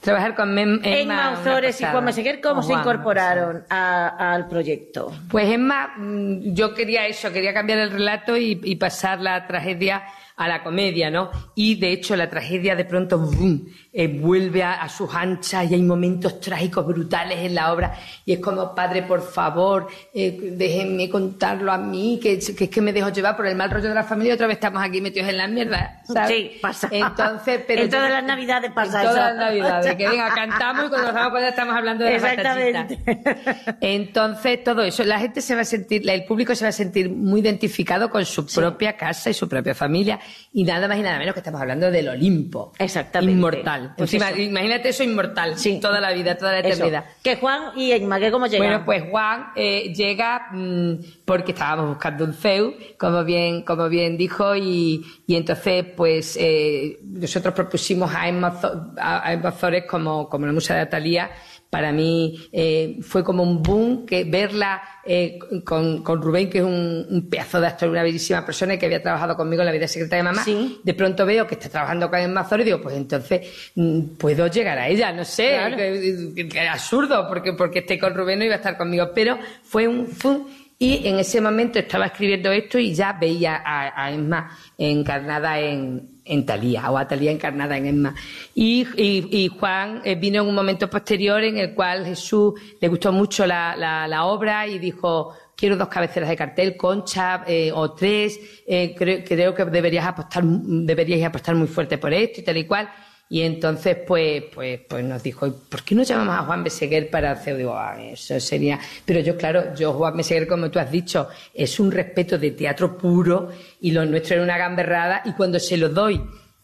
Trabajar con Mem- Emma. Ozores y. Juan Meseguer, ¿cómo se incorporaron a- al proyecto? Pues Emma, mm, yo quería eso, quería cambiar el relato y, y pasar la tragedia a la comedia, ¿no? Y de hecho la tragedia de pronto ¡bum! eh, vuelve a, a sus anchas y hay momentos trágicos brutales en la obra y es como, padre, por favor, eh, déjenme contarlo a mí, que, que es que me dejo llevar por el mal rollo de la familia y otra vez estamos aquí metidos en la mierda, ¿sabes? Sí, pasa. Entonces, pero en yo- todas las navidades pasa en todas eso. las navidades, que venga, cantamos y cuando nos damos cuenta estamos hablando de Exactamente. batachitas. Entonces, todo eso, la gente se va a sentir, el público se va a sentir muy identificado con su propia casa y su propia familia. Y nada más y nada menos que estamos hablando del Olimpo. Exactamente. Inmortal. Pues Encima, eso. imagínate eso inmortal. Toda la vida, toda la Eso. eternidad. Que Juan y Emma, ¿que cómo llegan? Bueno, pues Juan eh, llega mm, porque estábamos buscando un CEU, como bien, como bien dijo, y, y entonces pues eh, nosotros propusimos a Emma, a, Emma Ozores como, como la musa de Atalía. Para mí eh, fue como un boom que verla eh, con, con Rubén, que es un, un pedazo de actor, una bellísima persona y que había trabajado conmigo en la vida secreta de mamá. De pronto veo que está trabajando con Emma Ozores y digo, pues entonces mm, puedo llegar a ella, no sé, Claro. que- que- que absurdo porque porque esté con Rubén no iba a estar conmigo pero fue un, fue un- y en ese momento estaba escribiendo esto y ya veía a, a Emma encarnada en en Talía o a Talía encarnada en Emma. Y, Juan eh, vino en un momento posterior en el cual Jesús le gustó mucho la, obra y dijo quiero dos cabeceras de cartel concha eh, o tres eh, creo, creo que deberías apostar deberíais apostar muy fuerte por esto y tal y cual y entonces, pues, pues, pues nos dijo, "¿Y ¿por qué no llamamos a Juan Beseguer para hacer? Digo, "Ah, eso sería. Pero yo, claro, yo, Juan Beseguer, como tú has dicho, es un respeto de teatro puro y lo nuestro era una gamberrada. Y cuando se lo doy,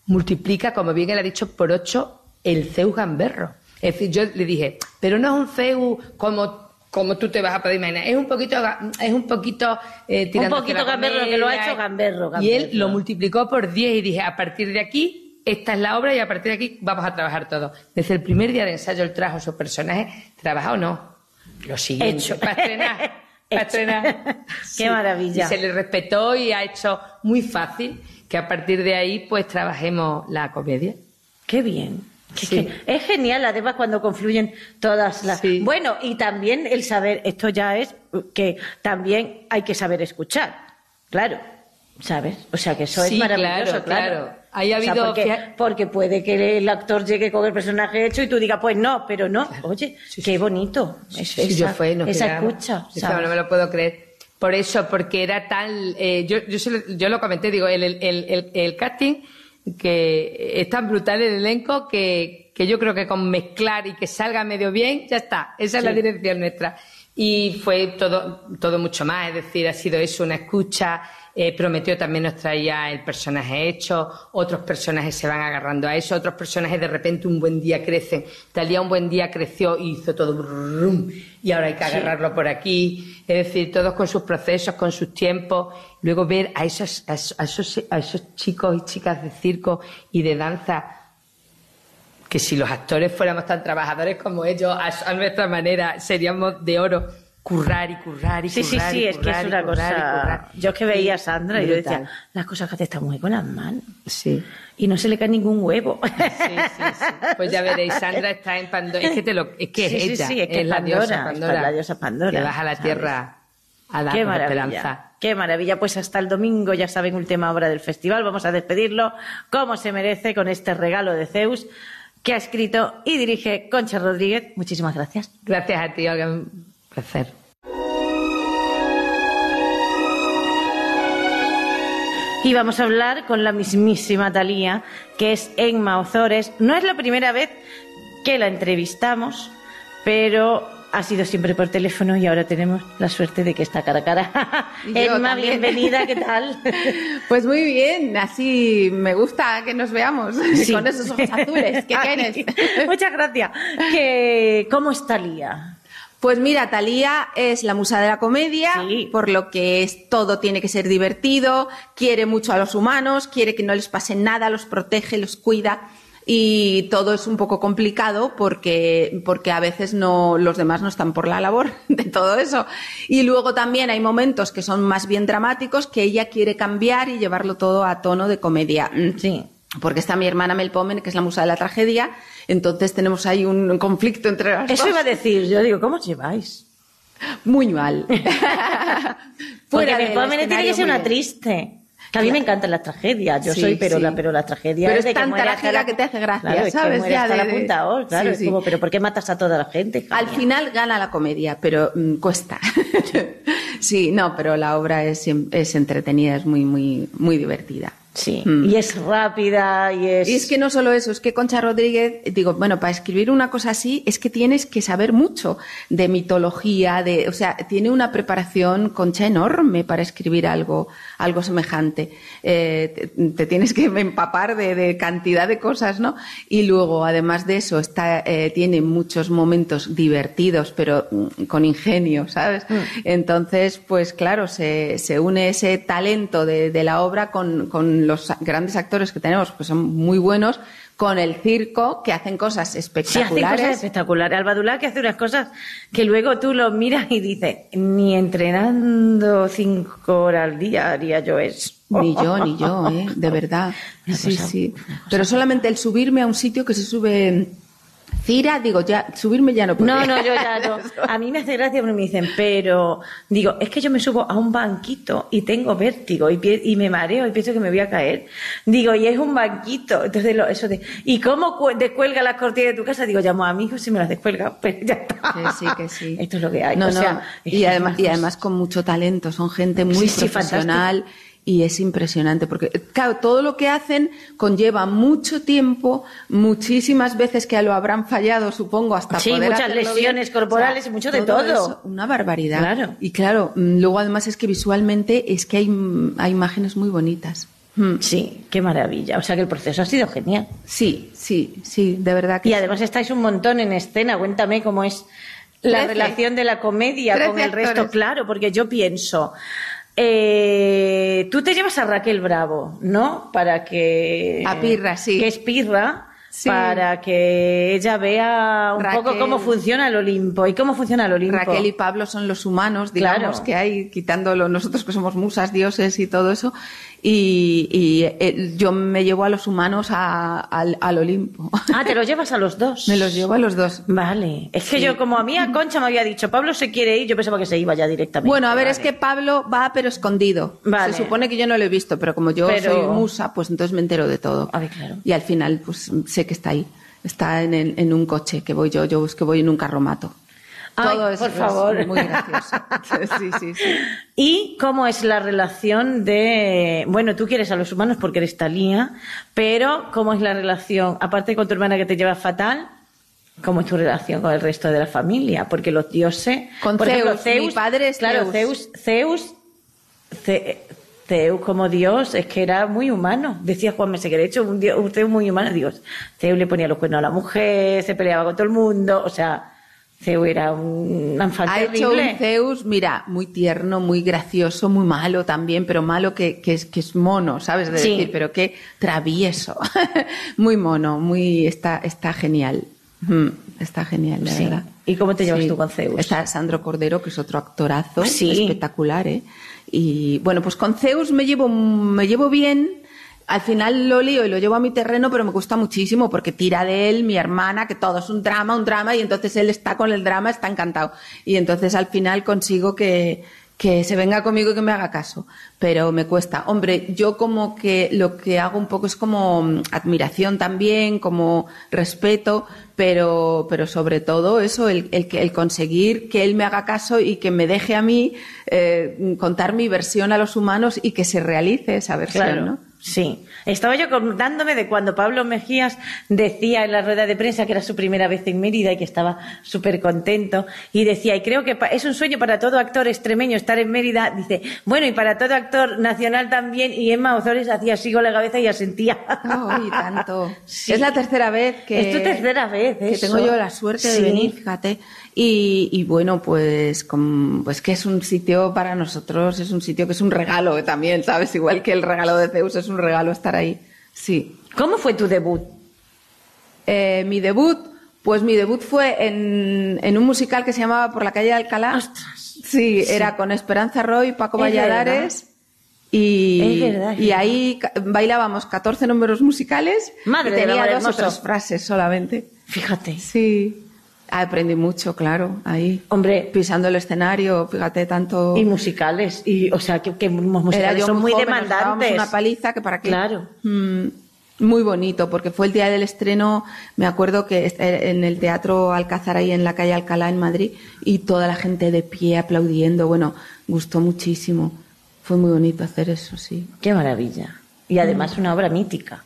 multiplica, como bien él ha dicho, por ocho el CEU gamberro. Es decir, yo le dije, pero no es un CEU como como tú te vas a poder imaginar, es un poquito, es un poquito eh, tirando Un poquito gamberro, que lo ha hecho gamberro, Y él gamberro. lo multiplicó por 10 y dije, a partir de aquí, esta es la obra y a partir de aquí vamos a trabajar todo. Desde el primer día de ensayo él trajo su personaje, ¿trabaja o no? Lo siguiente, Hecho. para estrenar. Para estrenar. Qué maravilla. Y se le respetó y ha hecho muy fácil que a partir de ahí pues trabajemos la comedia. Qué bien. Que- Sí. que es genial, además, cuando confluyen todas las. Bueno, y también el saber, esto ya es que también hay que saber escuchar, claro. ¿Sabes? O sea, que eso es Sí, maravilloso, claro, claro. Ahí ha O sea, habido- porque, puede que el actor llegue con el personaje hecho y tú digas, pues no, pero no. Oye, qué bonito. Es- esa yo fue, nos esa escucha. No me lo puedo creer. Por eso, porque era tal. eh, yo, yo, se lo, yo lo comenté, digo, el, el, el, el- casting que es tan brutal el elenco que, que yo creo que con mezclar y que salga medio bien, ya está. Esa es la dirección nuestra. Y fue todo, todo mucho más, es decir, ha sido eso, una escucha. Eh, prometió también nos traía el personaje hecho, otros personajes se van agarrando a eso, otros personajes de repente un buen día crecen. Talía un buen día creció y hizo todo brum, y ahora hay que Sí. agarrarlo por aquí. Es decir, todos con sus procesos, con sus tiempos. Luego ver a esos, a esos, a esos, a esos chicos y chicas de circo y de danza que si los actores fuéramos tan trabajadores como ellos, a, a nuestra manera, seríamos de oro. Currar y currar y Sí, sí, currar. sí, y es que currar es una currar cosa. currar. Yo es que veía a Sandra y yo decía, las cosas que hace esta mujer con las manos. Sí. Y no se le cae ningún huevo. Pues ya veréis, Sandra está en Pandora. Es que, te lo, es, que Sí, es sí, ella, sí, es que es la Pandora, diosa es Pandora. la diosa Pandora, Que baja a la ¿sabes? tierra a dar Qué maravilla. esperanza. Qué maravilla. Pues hasta el domingo, ya saben, última hora del festival. Vamos a despedirlo como se merece con este regalo de Zeus que ha escrito y dirige Concha Rodríguez. Muchísimas gracias. Gracias a ti, Olga. Y vamos a hablar con la mismísima Talía, que es Enma Ozores. No es la primera vez que la entrevistamos, pero ha sido siempre por teléfono y ahora tenemos la suerte de que está cara a cara. También. bienvenida, ¿qué tal? Pues muy bien, así me gusta que nos veamos Sí. con esos ojos azules. ¿Qué Ay, quieres? Muchas gracias. Que- ¿Cómo es Talía? Pues mira, Talía es la musa de la comedia, por lo que es, todo tiene que ser divertido, quiere mucho a los humanos, quiere que no les pase nada, los protege, los cuida. Y todo es un poco complicado porque, porque a veces no, los demás no están por la labor de todo eso. Y luego también hay momentos que son más bien dramáticos que ella quiere cambiar y llevarlo todo a tono de comedia. Sí. Porque está mi hermana Mel Pomen, que es la musa de la tragedia, entonces tenemos ahí un conflicto entre las Eso dos. iba a decir, yo digo, ¿cómo os lleváis? Muy mal. Porque Fuera mi del Pomene tiene que ser una triste. Que a mí me encantan las tragedias, yo Sí, soy, pero, sí. la, pero la tragedia Pero es de es que tan trágica la- que te hace gracia, Claro, es que ¿sabes? Ya de- la punta, oh, claro, Sí, es sí. como, pero ¿por qué matas a toda la gente? Al final gana la comedia, pero mm, cuesta. sí, no, pero la obra es, es entretenida, es muy, muy, muy divertida. Sí, Mm. y es rápida y es... Y es que no solo eso, es que Concha Rodríguez, digo, bueno, para escribir una cosa así es que tienes que saber mucho de mitología, de, o sea, tiene una preparación Concha enorme para escribir algo, algo semejante. Eh, te, te tienes que empapar de, de cantidad de cosas, ¿no? Y luego, además de eso, está, eh, tiene muchos momentos divertidos, pero mm, con ingenio, ¿sabes? Entonces, pues claro, se, se une ese talento de, de la obra con, con los grandes actores que tenemos, que son muy buenos, con el circo, que hacen cosas Sí, espectaculares. hace cosas espectaculares. Albadulá que hace unas cosas que luego tú lo miras y dices, ni entrenando cinco horas al día haría yo eso. Ni yo, ni yo, ¿eh? de verdad. Una Sí, cosa- sí. Pero solamente el subirme a un sitio que se sube Cira, digo, ya, subirme ya no podría. No, no, yo ya no. A mí me hace gracia porque me dicen, pero digo, es que yo me subo a un banquito y tengo vértigo y, pie- y me mareo y pienso que me voy a caer. Digo, y es un banquito. Entonces, lo- eso de, ¿y cómo cu- descuelga las cortinas de tu casa? Digo, llamo a amigos y me las descuelga, pero ya está. Que sí, que sí. Esto es lo que hay. No, o no. sea, y, además, y además con mucho talento, son gente muy Sí, sí, profesional y es impresionante porque, claro, todo lo que hacen conlleva mucho tiempo, muchísimas veces que lo habrán fallado, supongo, hasta Sí, poder muchas lesiones bien. corporales y mucho de todo. eso, una barbaridad. Claro. Y claro, mm, luego además es que visualmente es que hay, mm, hay imágenes muy bonitas. Mm. Sí, qué maravilla. O sea que el proceso ha sido genial. Sí, sí, sí, de verdad que Y sí. además estáis un montón en escena. Cuéntame cómo es la Trece. relación de la comedia Trece con el resto. Claro, porque yo pienso, eh, tú te llevas a Raquel Bravo, ¿no? Para que... A Pirra, sí. Que es Pirra. Sí. Para que ella vea un Raquel. poco cómo funciona el Olimpo y cómo funciona el Olimpo. Raquel y Pablo son los humanos, digamos, Claro. que hay, quitándolo nosotros que somos musas, dioses y todo eso. Y, y, eh, yo me llevo a los humanos a- al, al Olimpo. Ah, te los llevas a los dos. Me los llevo a los dos. Vale. Es que Sí. yo, como a mí a Concha me había dicho, Pablo se quiere ir, yo pensaba que se iba ya directamente. Bueno, a ver, Vale. es que Pablo va pero escondido. Vale. Se supone que yo no lo he visto, pero como yo Pero- soy musa, pues entonces me entero de todo. A ver, claro. Y al final, pues sé que está ahí. Está en, el- en un coche que voy yo, yo es que voy en un carromato. Ay, todo es, por es favor. muy gracioso. Sí, sí, sí. ¿Y cómo es la relación de... Bueno, tú quieres a los humanos porque eres Talía, pero ¿cómo es la relación, aparte con tu hermana que te lleva fatal, cómo es tu relación con el resto de la familia? Porque los dioses... Con por ejemplo, Zeus, mi padre es Claro, Zeus. Zeus... Zeus, Zeus como Dios es que era muy humano. Decía Juan Mese que de hecho un, dios, un Zeus muy humano. Dios, Zeus le ponía los cuernos a la mujer, se peleaba con todo el mundo, o sea... Zeus era un infante Ha hecho un Zeus, mira, muy tierno, muy gracioso, muy malo también, pero malo que, que es, que es mono, ¿sabes? De Sí. decir, pero qué travieso. muy mono, muy, está, está genial. Mm, Está genial, la Sí. verdad. ¿Y cómo te llevas Sí. tú con Zeus? Está Sandro Cordero, que es otro actorazo, Sí. espectacular, ¿eh? Y bueno, pues con Zeus me llevo, me llevo bien. Al final lo lío y lo llevo a mi terreno, pero me gusta muchísimo porque tira de él mi hermana, que todo es un drama, un drama, y entonces él está con el drama, está encantado. Y entonces al final consigo que, que se venga conmigo y que me haga caso. Pero me cuesta. Hombre, yo como que lo que hago un poco es como mm, admiración también, como respeto, pero, pero sobre todo eso, el, el, el conseguir que él me haga caso y que me deje a mí eh, contar mi versión a los humanos y que se realice esa versión, Claro, ¿no? Sí. Estaba yo contándome de cuando Pablo Mejías decía en la rueda de prensa que era su primera vez en Mérida y que estaba súper contento. Y decía, y creo que es un sueño para todo actor extremeño estar en Mérida. Dice, bueno, y para todo actor nacional también. Y Emma Ozores hacía así con la cabeza y asentía. Ay, tanto. Es la tercera vez que. Es tu tercera vez, Que eso. tengo yo la suerte de venir, fíjate. Y, y bueno, pues, pues que es un sitio para nosotros, es un sitio que es un regalo también, ¿sabes? Igual que el regalo de Zeus es un regalo estar ahí. Sí. ¿Cómo fue tu debut? Eh, mi debut, pues mi debut fue en, en un musical que se llamaba Por la calle de Alcalá. Sí, era con Esperanza Roy, Paco Es Valladares. Y, Es verdad, es y ahí bailábamos 14 números musicales Madre y tenía dos o tres frases solamente. Fíjate. Sí. Aprendí mucho, claro, ahí. Hombre. Pisando el escenario, fíjate, tanto... Y musicales. Y, o sea, que, que musicales son muy joven, dábamos demandantes. una paliza que para qué. Claro. Mm, muy bonito, porque fue el día del estreno, me acuerdo que est- en el Teatro Alcázar, ahí en la calle Alcalá, en Madrid, y toda la gente de pie aplaudiendo. Bueno, gustó muchísimo. Fue muy bonito hacer eso, sí. Qué maravilla. Y además una obra mítica.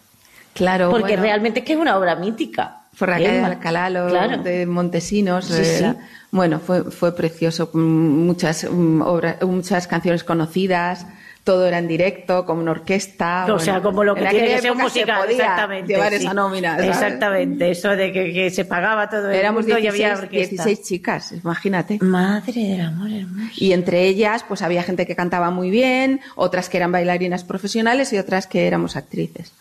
Claro, Porque bueno. realmente es que es una obra mítica. Calle de. Alcalá, lo Claro. de Montesinos. Sí, sí. Bueno, fue, fue precioso. mm, Muchas, mm, obras, muchas canciones conocidas. Todo era en directo, como una orquesta. O sea, bueno, como lo que en tiene que ser época se musical, podía exactamente. Llevar sí. esa nómina. ¿sabes? Exactamente, eso de que, que se pagaba todo el Éramos mundo y 16, había orquesta. 16 chicas, imagínate. Madre del amor hermoso. Y entre ellas, pues había gente que cantaba muy bien, otras que eran bailarinas profesionales y otras que éramos actrices.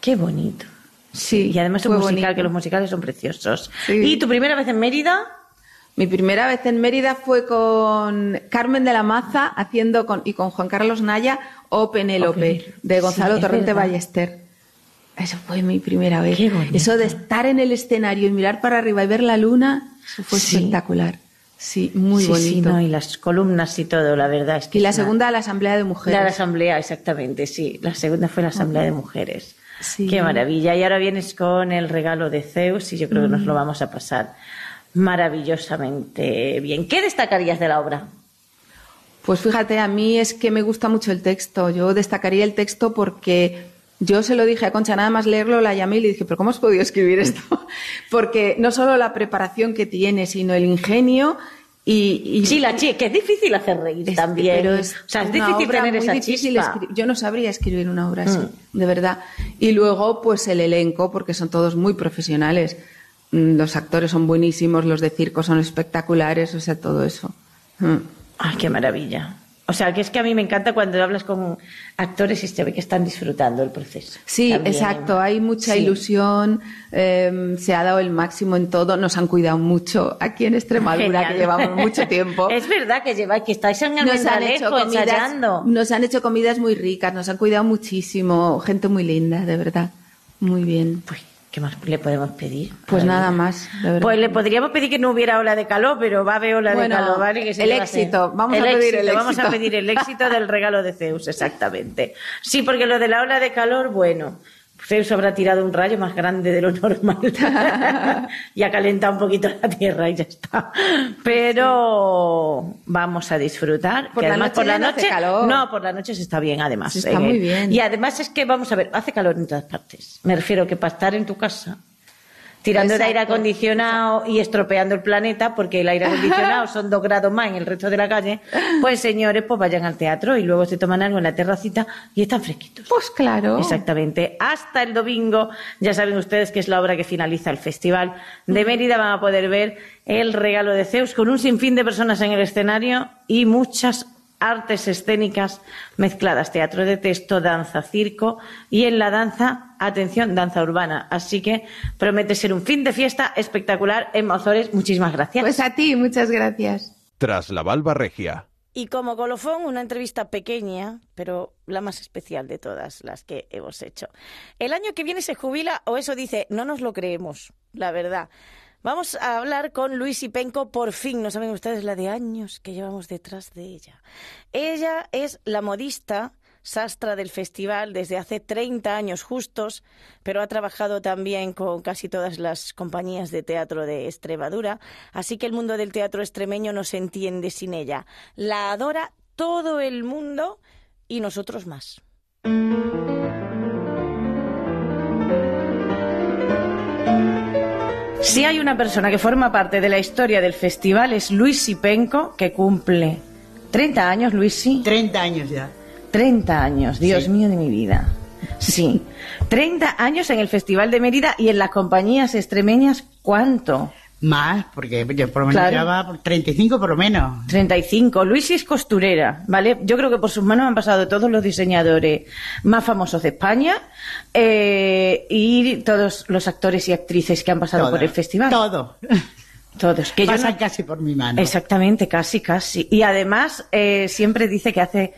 Qué bonito. Sí, Y además un musical, bonito. que los musicales son preciosos. Sí. ¿Y tu primera vez en Mérida? Mi primera vez en Mérida fue con Carmen de la Maza haciendo con, y con Juan Carlos Naya o Penélope de Gonzalo Sí, Torrente. Ballester. Eso fue mi primera vez. Qué. Eso de estar en el escenario y mirar para arriba y ver la luna, eso fue Sí. espectacular. Sí, muy Sí, bonito. sí, no, y las columnas y todo, la verdad es que y la una- segunda, la Asamblea de Mujeres. La asamblea, exactamente, sí. La segunda fue la asamblea de mujeres. Sí. Qué maravilla. Y ahora vienes con el regalo de Zeus y yo creo que nos lo vamos a pasar maravillosamente bien. ¿Qué destacarías de la obra? Pues fíjate, a mí es que me gusta mucho el texto. Yo destacaría el texto porque yo se lo dije a Concha, nada más leerlo, la llamé y le dije, pero ¿cómo has podido escribir esto? porque no solo la preparación que tiene, sino el ingenio y... y- Sí, la chica, que es difícil hacer reír Es- también. pero es o sea, es difícil tener esa difícil chispa. Yo no sabría escribir una obra así, Mm. de verdad. Y luego, pues el elenco, porque son todos muy profesionales. Mm, Los actores son buenísimos, los de circo son espectaculares, o sea, todo eso. Mm. Ay, qué maravilla. O sea, que es que a mí me encanta cuando hablas con actores y se ve que están disfrutando el proceso. Sí, También. exacto. Hay mucha Sí. ilusión, eh, se ha dado el máximo en todo, nos han cuidado mucho aquí en Extremadura, Genial. que llevamos mucho tiempo. Es verdad que lleváis, que estáis en el Nos han, hecho comidas, ensayando. nos han hecho comidas muy ricas, nos han cuidado muchísimo, gente muy linda, de verdad. Muy bien. Pues, ¿qué más le podemos pedir? Pues nada más. Pues le podríamos pedir que no hubiera ola de calor, pero va a haber ola Bueno, de calor, ¿vale? Que el éxito, vamos a pedir el Vamos a éxito. pedir el éxito del regalo de Zeus, exactamente. Sí, porque lo de la ola de calor, bueno, Zeus habrá tirado un rayo más grande de lo normal y ha calentado un poquito la tierra y ya está. Pero vamos a disfrutar. Por que la además noche por la ya no hace noche, calor. no, por la noche se está bien, además. Se está muy bien. Y además es que, vamos a ver, hace calor en todas partes. Me refiero que para estar en tu casa, tirando de aire Exacto. acondicionado y estropeando el planeta, porque el aire acondicionado son dos grados más en el resto de la calle, pues señores, pues vayan al teatro y luego se toman algo en la terracita y están fresquitos. Pues claro. Exactamente. Hasta el domingo, ya saben ustedes que es la obra que finaliza el Festival de Mérida. Van a poder ver el regalo de Zeus con un sinfín de personas en el escenario y muchas artes escénicas mezcladas, teatro de texto, danza, circo y en la danza, atención, danza urbana. Así que promete ser un fin de fiesta espectacular en Mozores. Muchísimas gracias. Pues a ti, muchas gracias. Tras la Balba Regia. Y como colofón, una entrevista pequeña, pero la más especial de todas las que hemos hecho. El año que viene se jubila, o eso dice, no nos lo creemos, la verdad. Vamos a hablar con Luis Penco, por fin, no saben ustedes la de años que llevamos detrás de ella. Ella es la modista sastra del festival desde hace 30 años justos, pero ha trabajado también con casi todas las compañías de teatro de Extremadura, así que el mundo del teatro extremeño no se entiende sin ella. La adora todo el mundo y nosotros más. Si hay una persona que forma parte de la historia del festival es Luis Sipenco, que cumple 30 años, Luis, sí. 30 años ya. 30 años, Dios Sí. mío de mi vida. Sí. 30 años en el Festival de Mérida y en las compañías extremeñas, ¿cuánto? Más, porque yo por lo menos llevaba por 35 por lo menos. 35. Luisi es costurera, ¿vale? Yo creo que por sus manos han pasado todos los diseñadores más famosos de España eh, y todos los actores y actrices que han pasado Todo. por el festival. Todo. Todos. Que yo Pasan no- casi por mi mano. Exactamente, casi, casi. Y además eh, siempre dice que hace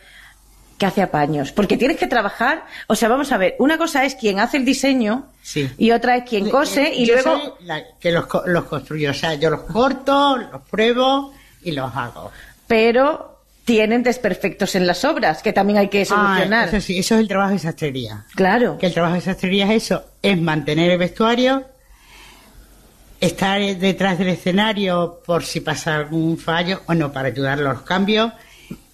que hace apaños, porque tienes que trabajar, o sea, vamos a ver, una cosa es quien hace el diseño Sí. y otra es quien cose y Yo luego soy la que los, los construyo. O sea, yo los corto, los pruebo y los hago. pero tienen desperfectos en las obras que también hay que solucionar. Ah, eso sí, eso es el trabajo de sastrería. Claro. Que el trabajo de sastrería es eso, es mantener el vestuario, estar detrás del escenario por si pasa algún fallo, o no, para ayudar a los cambios,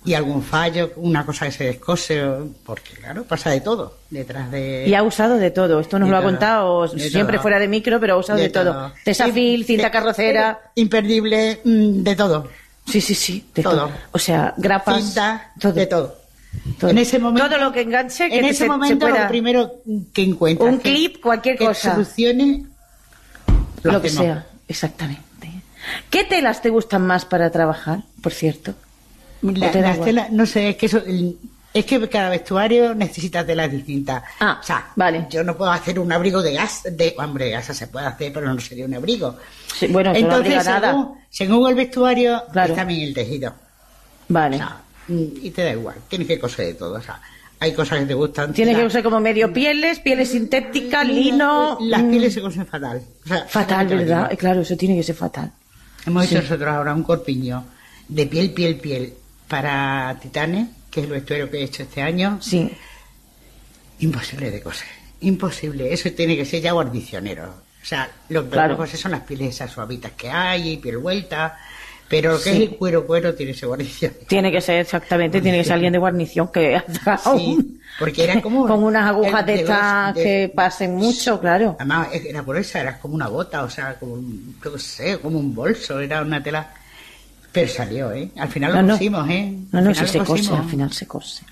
y algún fallo, una cosa que se descose, porque claro, pasa de todo detrás de... Y ha usado de todo. Esto nos lo ha contado siempre todo. fuera de micro, pero ha usado de, De todo. todo. Tesafil, cinta de- carrocera. Imperdible, mm, de todo. Sí, sí, sí, de todo. O sea, grapas. Cinta, de todo. Todo. En ese momento, Todo lo que enganche, que en ese se- se momento pueda- lo primero que encuentras. Un que- clip, cualquier que cosa. solucione lo, lo que sea, exactamente. ¿Qué telas te gustan más para trabajar, por cierto? La- ¿O te da las igual? telas, no sé, es que eso, el- es que cada vestuario necesita telas distintas. Ah, o sea, vale. yo no puedo hacer un abrigo de gas, de hombre, de gasa se puede hacer, pero no sería un abrigo. Sí, bueno, Entonces, nada. según, según el vestuario, Claro. está bien el tejido. Vale. Mm, Y te da igual, tienes que coser de todo. O sea, hay cosas que te gustan. Tienes que usar como medio pieles, pieles sintéticas, lino. Las mm, pieles se cosen fatal. O sea, Fatal, ¿verdad? Claro, eso tiene que ser fatal. Hemos hecho nosotros ahora un corpiño de piel, piel, piel para Titanes, que es el vestuario que he hecho este año. Sí. Imposible de coser. Imposible. Eso tiene que ser ya guarnicionero. O sea, lo que Claro. coser son las pieles esas suavitas que hay, piel vuelta. Pero lo que Sí. es el cuero, cuero, tiene que ser guarnicionero. Tiene que ser exactamente, tiene que ser alguien de guarnición que haga Sí, porque era como... con unas agujas de de estas de- que pasen mucho, claro. Además, era por eso, era como una bota, o sea, como, yo qué sé, como un bolso, era una tela... Pero salió, ¿eh? Al final lo no. pusimos, ¿eh? No, no, se cose, al final se cose.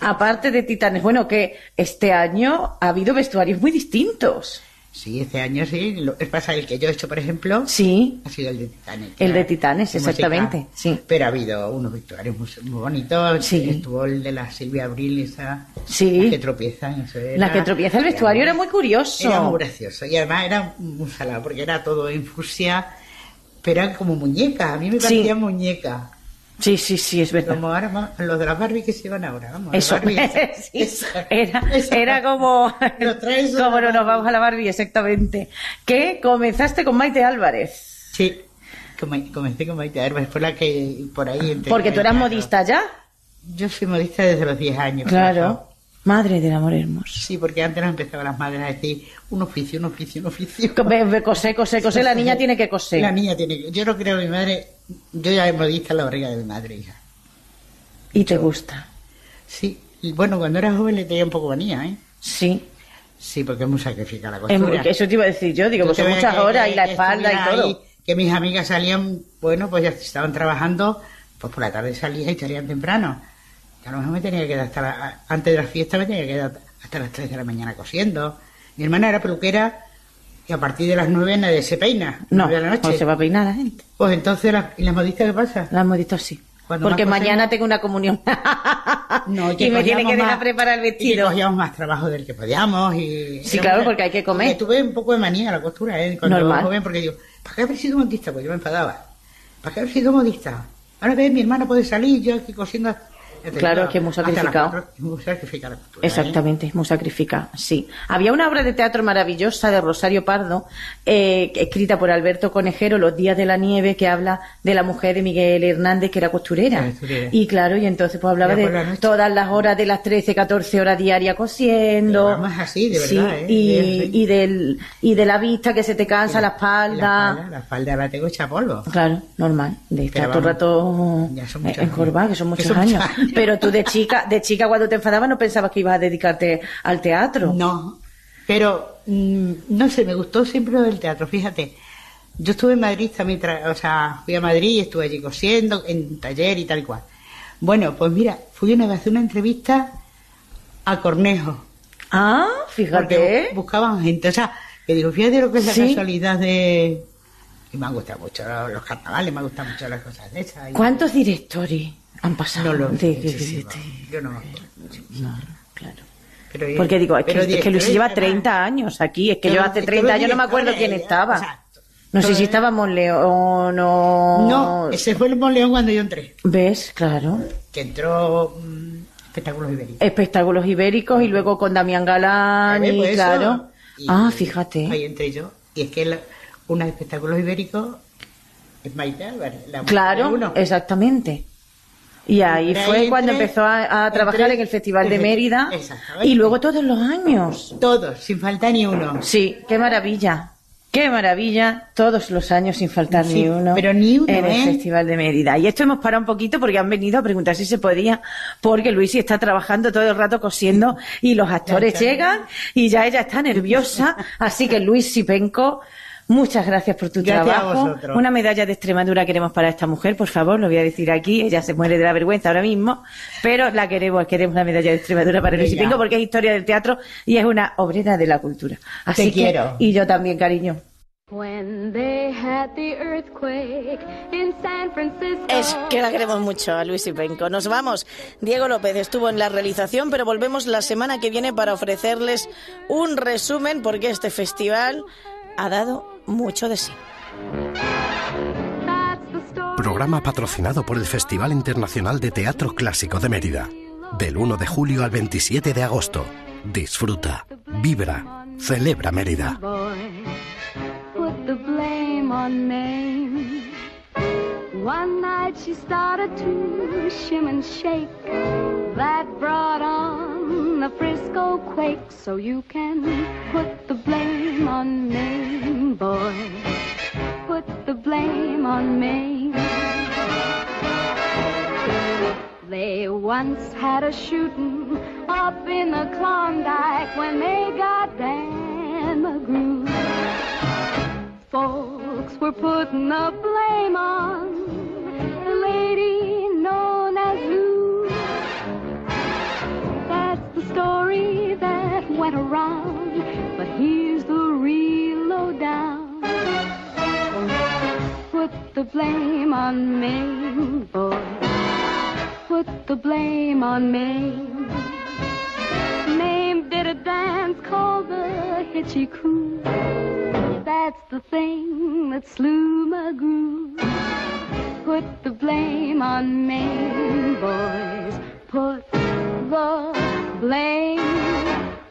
Aparte de Titanes, bueno, que este año ha habido vestuarios muy distintos. Sí, este año sí. Lo pasa el que yo he hecho, por ejemplo, sí. ha sido el de Titanes. El de Titanes, exactamente. Sí. Pero ha habido unos vestuarios muy, muy bonitos. Sí. Estuvo el de la Silvia Abril, esa. Sí. La que tropiezan. Eso era, La que tropieza el vestuario era muy curioso. Era muy gracioso. Y además era muy salado porque era todo en fucsia, pero eran como muñecas. A mí me Sí. parecían muñecas. Sí, sí, sí, es verdad. Como ahora, los de las Barbie que se llevan ahora. Vamos, Eso, Barbie, sí, era, era como, como no nos vamos a la Barbie, exactamente. Que comenzaste con Maite Álvarez. Sí, Come- comencé con Maite Álvarez, fue la que por ahí... Porque tú eras modista ya. Yo soy modista desde los 10 años. Claro. Madre del amor hermoso. Sí, porque antes nos empezaban las madres a decir un oficio, un oficio, un oficio. Cosé, cosé, cosé, la niña tiene que coser. La niña tiene que... Yo no creo que mi madre... Yo ya modista en la barriga de mi madre, hija. ¿Y te gusta? Sí. Bueno, cuando era joven le tenía un poco manía, ¿eh? Sí. Sí, porque es muy sacrificada la Es costura. eso te iba a decir yo, digo, pues son muchas que- horas que- y la espalda y todo. ahí, que mis amigas salían, bueno, pues ya estaban trabajando, pues por la tarde salían y salían temprano. Que a lo mejor me tenía que quedar hasta la- antes de la fiesta me tenía que quedar hasta las 3 de la mañana cosiendo. Mi hermana era peluquera y a partir de las 9 nadie se peina. No, de la noche. no se va a peinar la gente. Pues entonces, ¿la- ¿y las modistas qué pasa? Las modistas sí. Cuando Porque más cosemos- mañana tengo una comunión. No, y me tiene que dejar preparar el Y vestido. cogíamos más trabajo del que podíamos. Y Sí, claro, porque hay que comer. tuve un poco de manía a la costura, ¿eh? Cuando Normal. joven, porque digo, ¿para qué haber sido modista? Pues yo me enfadaba. ¿Para qué haber sido modista? Ahora ves, mi hermana puede salir, yo aquí cosiendo. Claro, es que es muy sacrificado. muy sacrificada. ¿eh? Exactamente, es muy sacrificada, sí. Había una obra de teatro maravillosa de Rosario Pardo, eh, escrita por Alberto Conejero, Los días de la nieve, que habla de la mujer de Miguel Hernández, que era costurera. Y claro, y entonces pues hablaba de la todas las horas de las 13, 14 horas diarias cosiendo. Vamos así, de Sí, verdad, ¿eh? y, De- y, del, y de la vista que se te cansa la La espalda. espalda, la espalda la tengo hecha polvo. Claro, normal, de estar todo el rato eh, encorvada, que son muchos años. Pero tú de chica, de chica cuando te enfadabas no pensabas que ibas a dedicarte al teatro. No, pero mm, no sé, me gustó siempre lo del teatro, fíjate. Yo estuve en Madrid también, o sea, fui a Madrid y estuve allí cosiendo, en taller y tal y cual. Bueno, pues mira, fui una vez a una entrevista a Cornejo. Ah, fíjate. Buscaban gente, o sea, que digo, fíjate lo que es la Sí. casualidad de... Y me han gustado mucho los, los carnavales, me han gustado mucho las cosas de esas. y- ¿Cuántos directores han pasado? No lo de- sé, de- muchísimo. de- Yo no me acuerdo. No, claro. Pero, Porque digo, es que, pero es que Luis lleva además, 30 años aquí, es que yo hace es que 30 los años no me acuerdo quién estaba. No sé si es- estaba Monleón o no. No, ese fue el Monleón cuando yo entré. ¿Ves? Claro. Que entró mm, espectáculos ibéricos. Espectáculos ibéricos y luego con Damián Galán y pues claro. Y- ah, fíjate. Ahí entré yo. Y es que el- unos espectáculos ibéricos es Maite Álvarez. La Claro, uno. exactamente. Y ahí fue cuando empezó a, a trabajar en el Festival de Mérida y luego todos los años. Todos, sin faltar ni uno. Sí, qué maravilla. Qué maravilla, todos los años sin faltar Sí, ni uno. pero ni uno, En el ¿eh? Festival de Mérida. Y esto hemos parado un poquito porque han venido a preguntar si se podía, porque Luisi está trabajando todo el rato cosiendo y los actores llegan y ya ella está nerviosa. Así que Luis Sipenco, muchas gracias por tu Gracias a trabajo. vosotros. Una medalla de Extremadura queremos para esta mujer, por favor, lo voy a decir aquí. Ella se muere de la vergüenza ahora mismo, pero la queremos, queremos la medalla de Extremadura para Luis. Sipenco porque es historia del teatro y es una obrera de la cultura. Así Te que- quiero. Y yo también, cariño. When they had the earthquake in San Francisco. Es que la queremos mucho a Luis Ipenco. Nos vamos. Diego López estuvo en la realización, pero volvemos la semana que viene para ofrecerles un resumen porque este festival ha dado mucho de sí. Programa patrocinado por el Festival Internacional de Teatro Clásico de Mérida. Del 1 de julio al 27 de agosto. Disfruta, vibra, celebra Mérida. boy put the blame on Mame. One night she started to shim and shake. That brought on the Frisco quake. So you can put the blame on Mame, boy. Put the blame on Mame. They once had a shooting up in the Klondike when they got Dan McGrew. Folks were putting the blame on the lady went around, but he's the real lowdown. Put the blame on me, boy. Put the blame on me. Maine did a dance called the Hitchy Coo. That's the thing that slew my groove. Put the blame on me, boys. Put the blame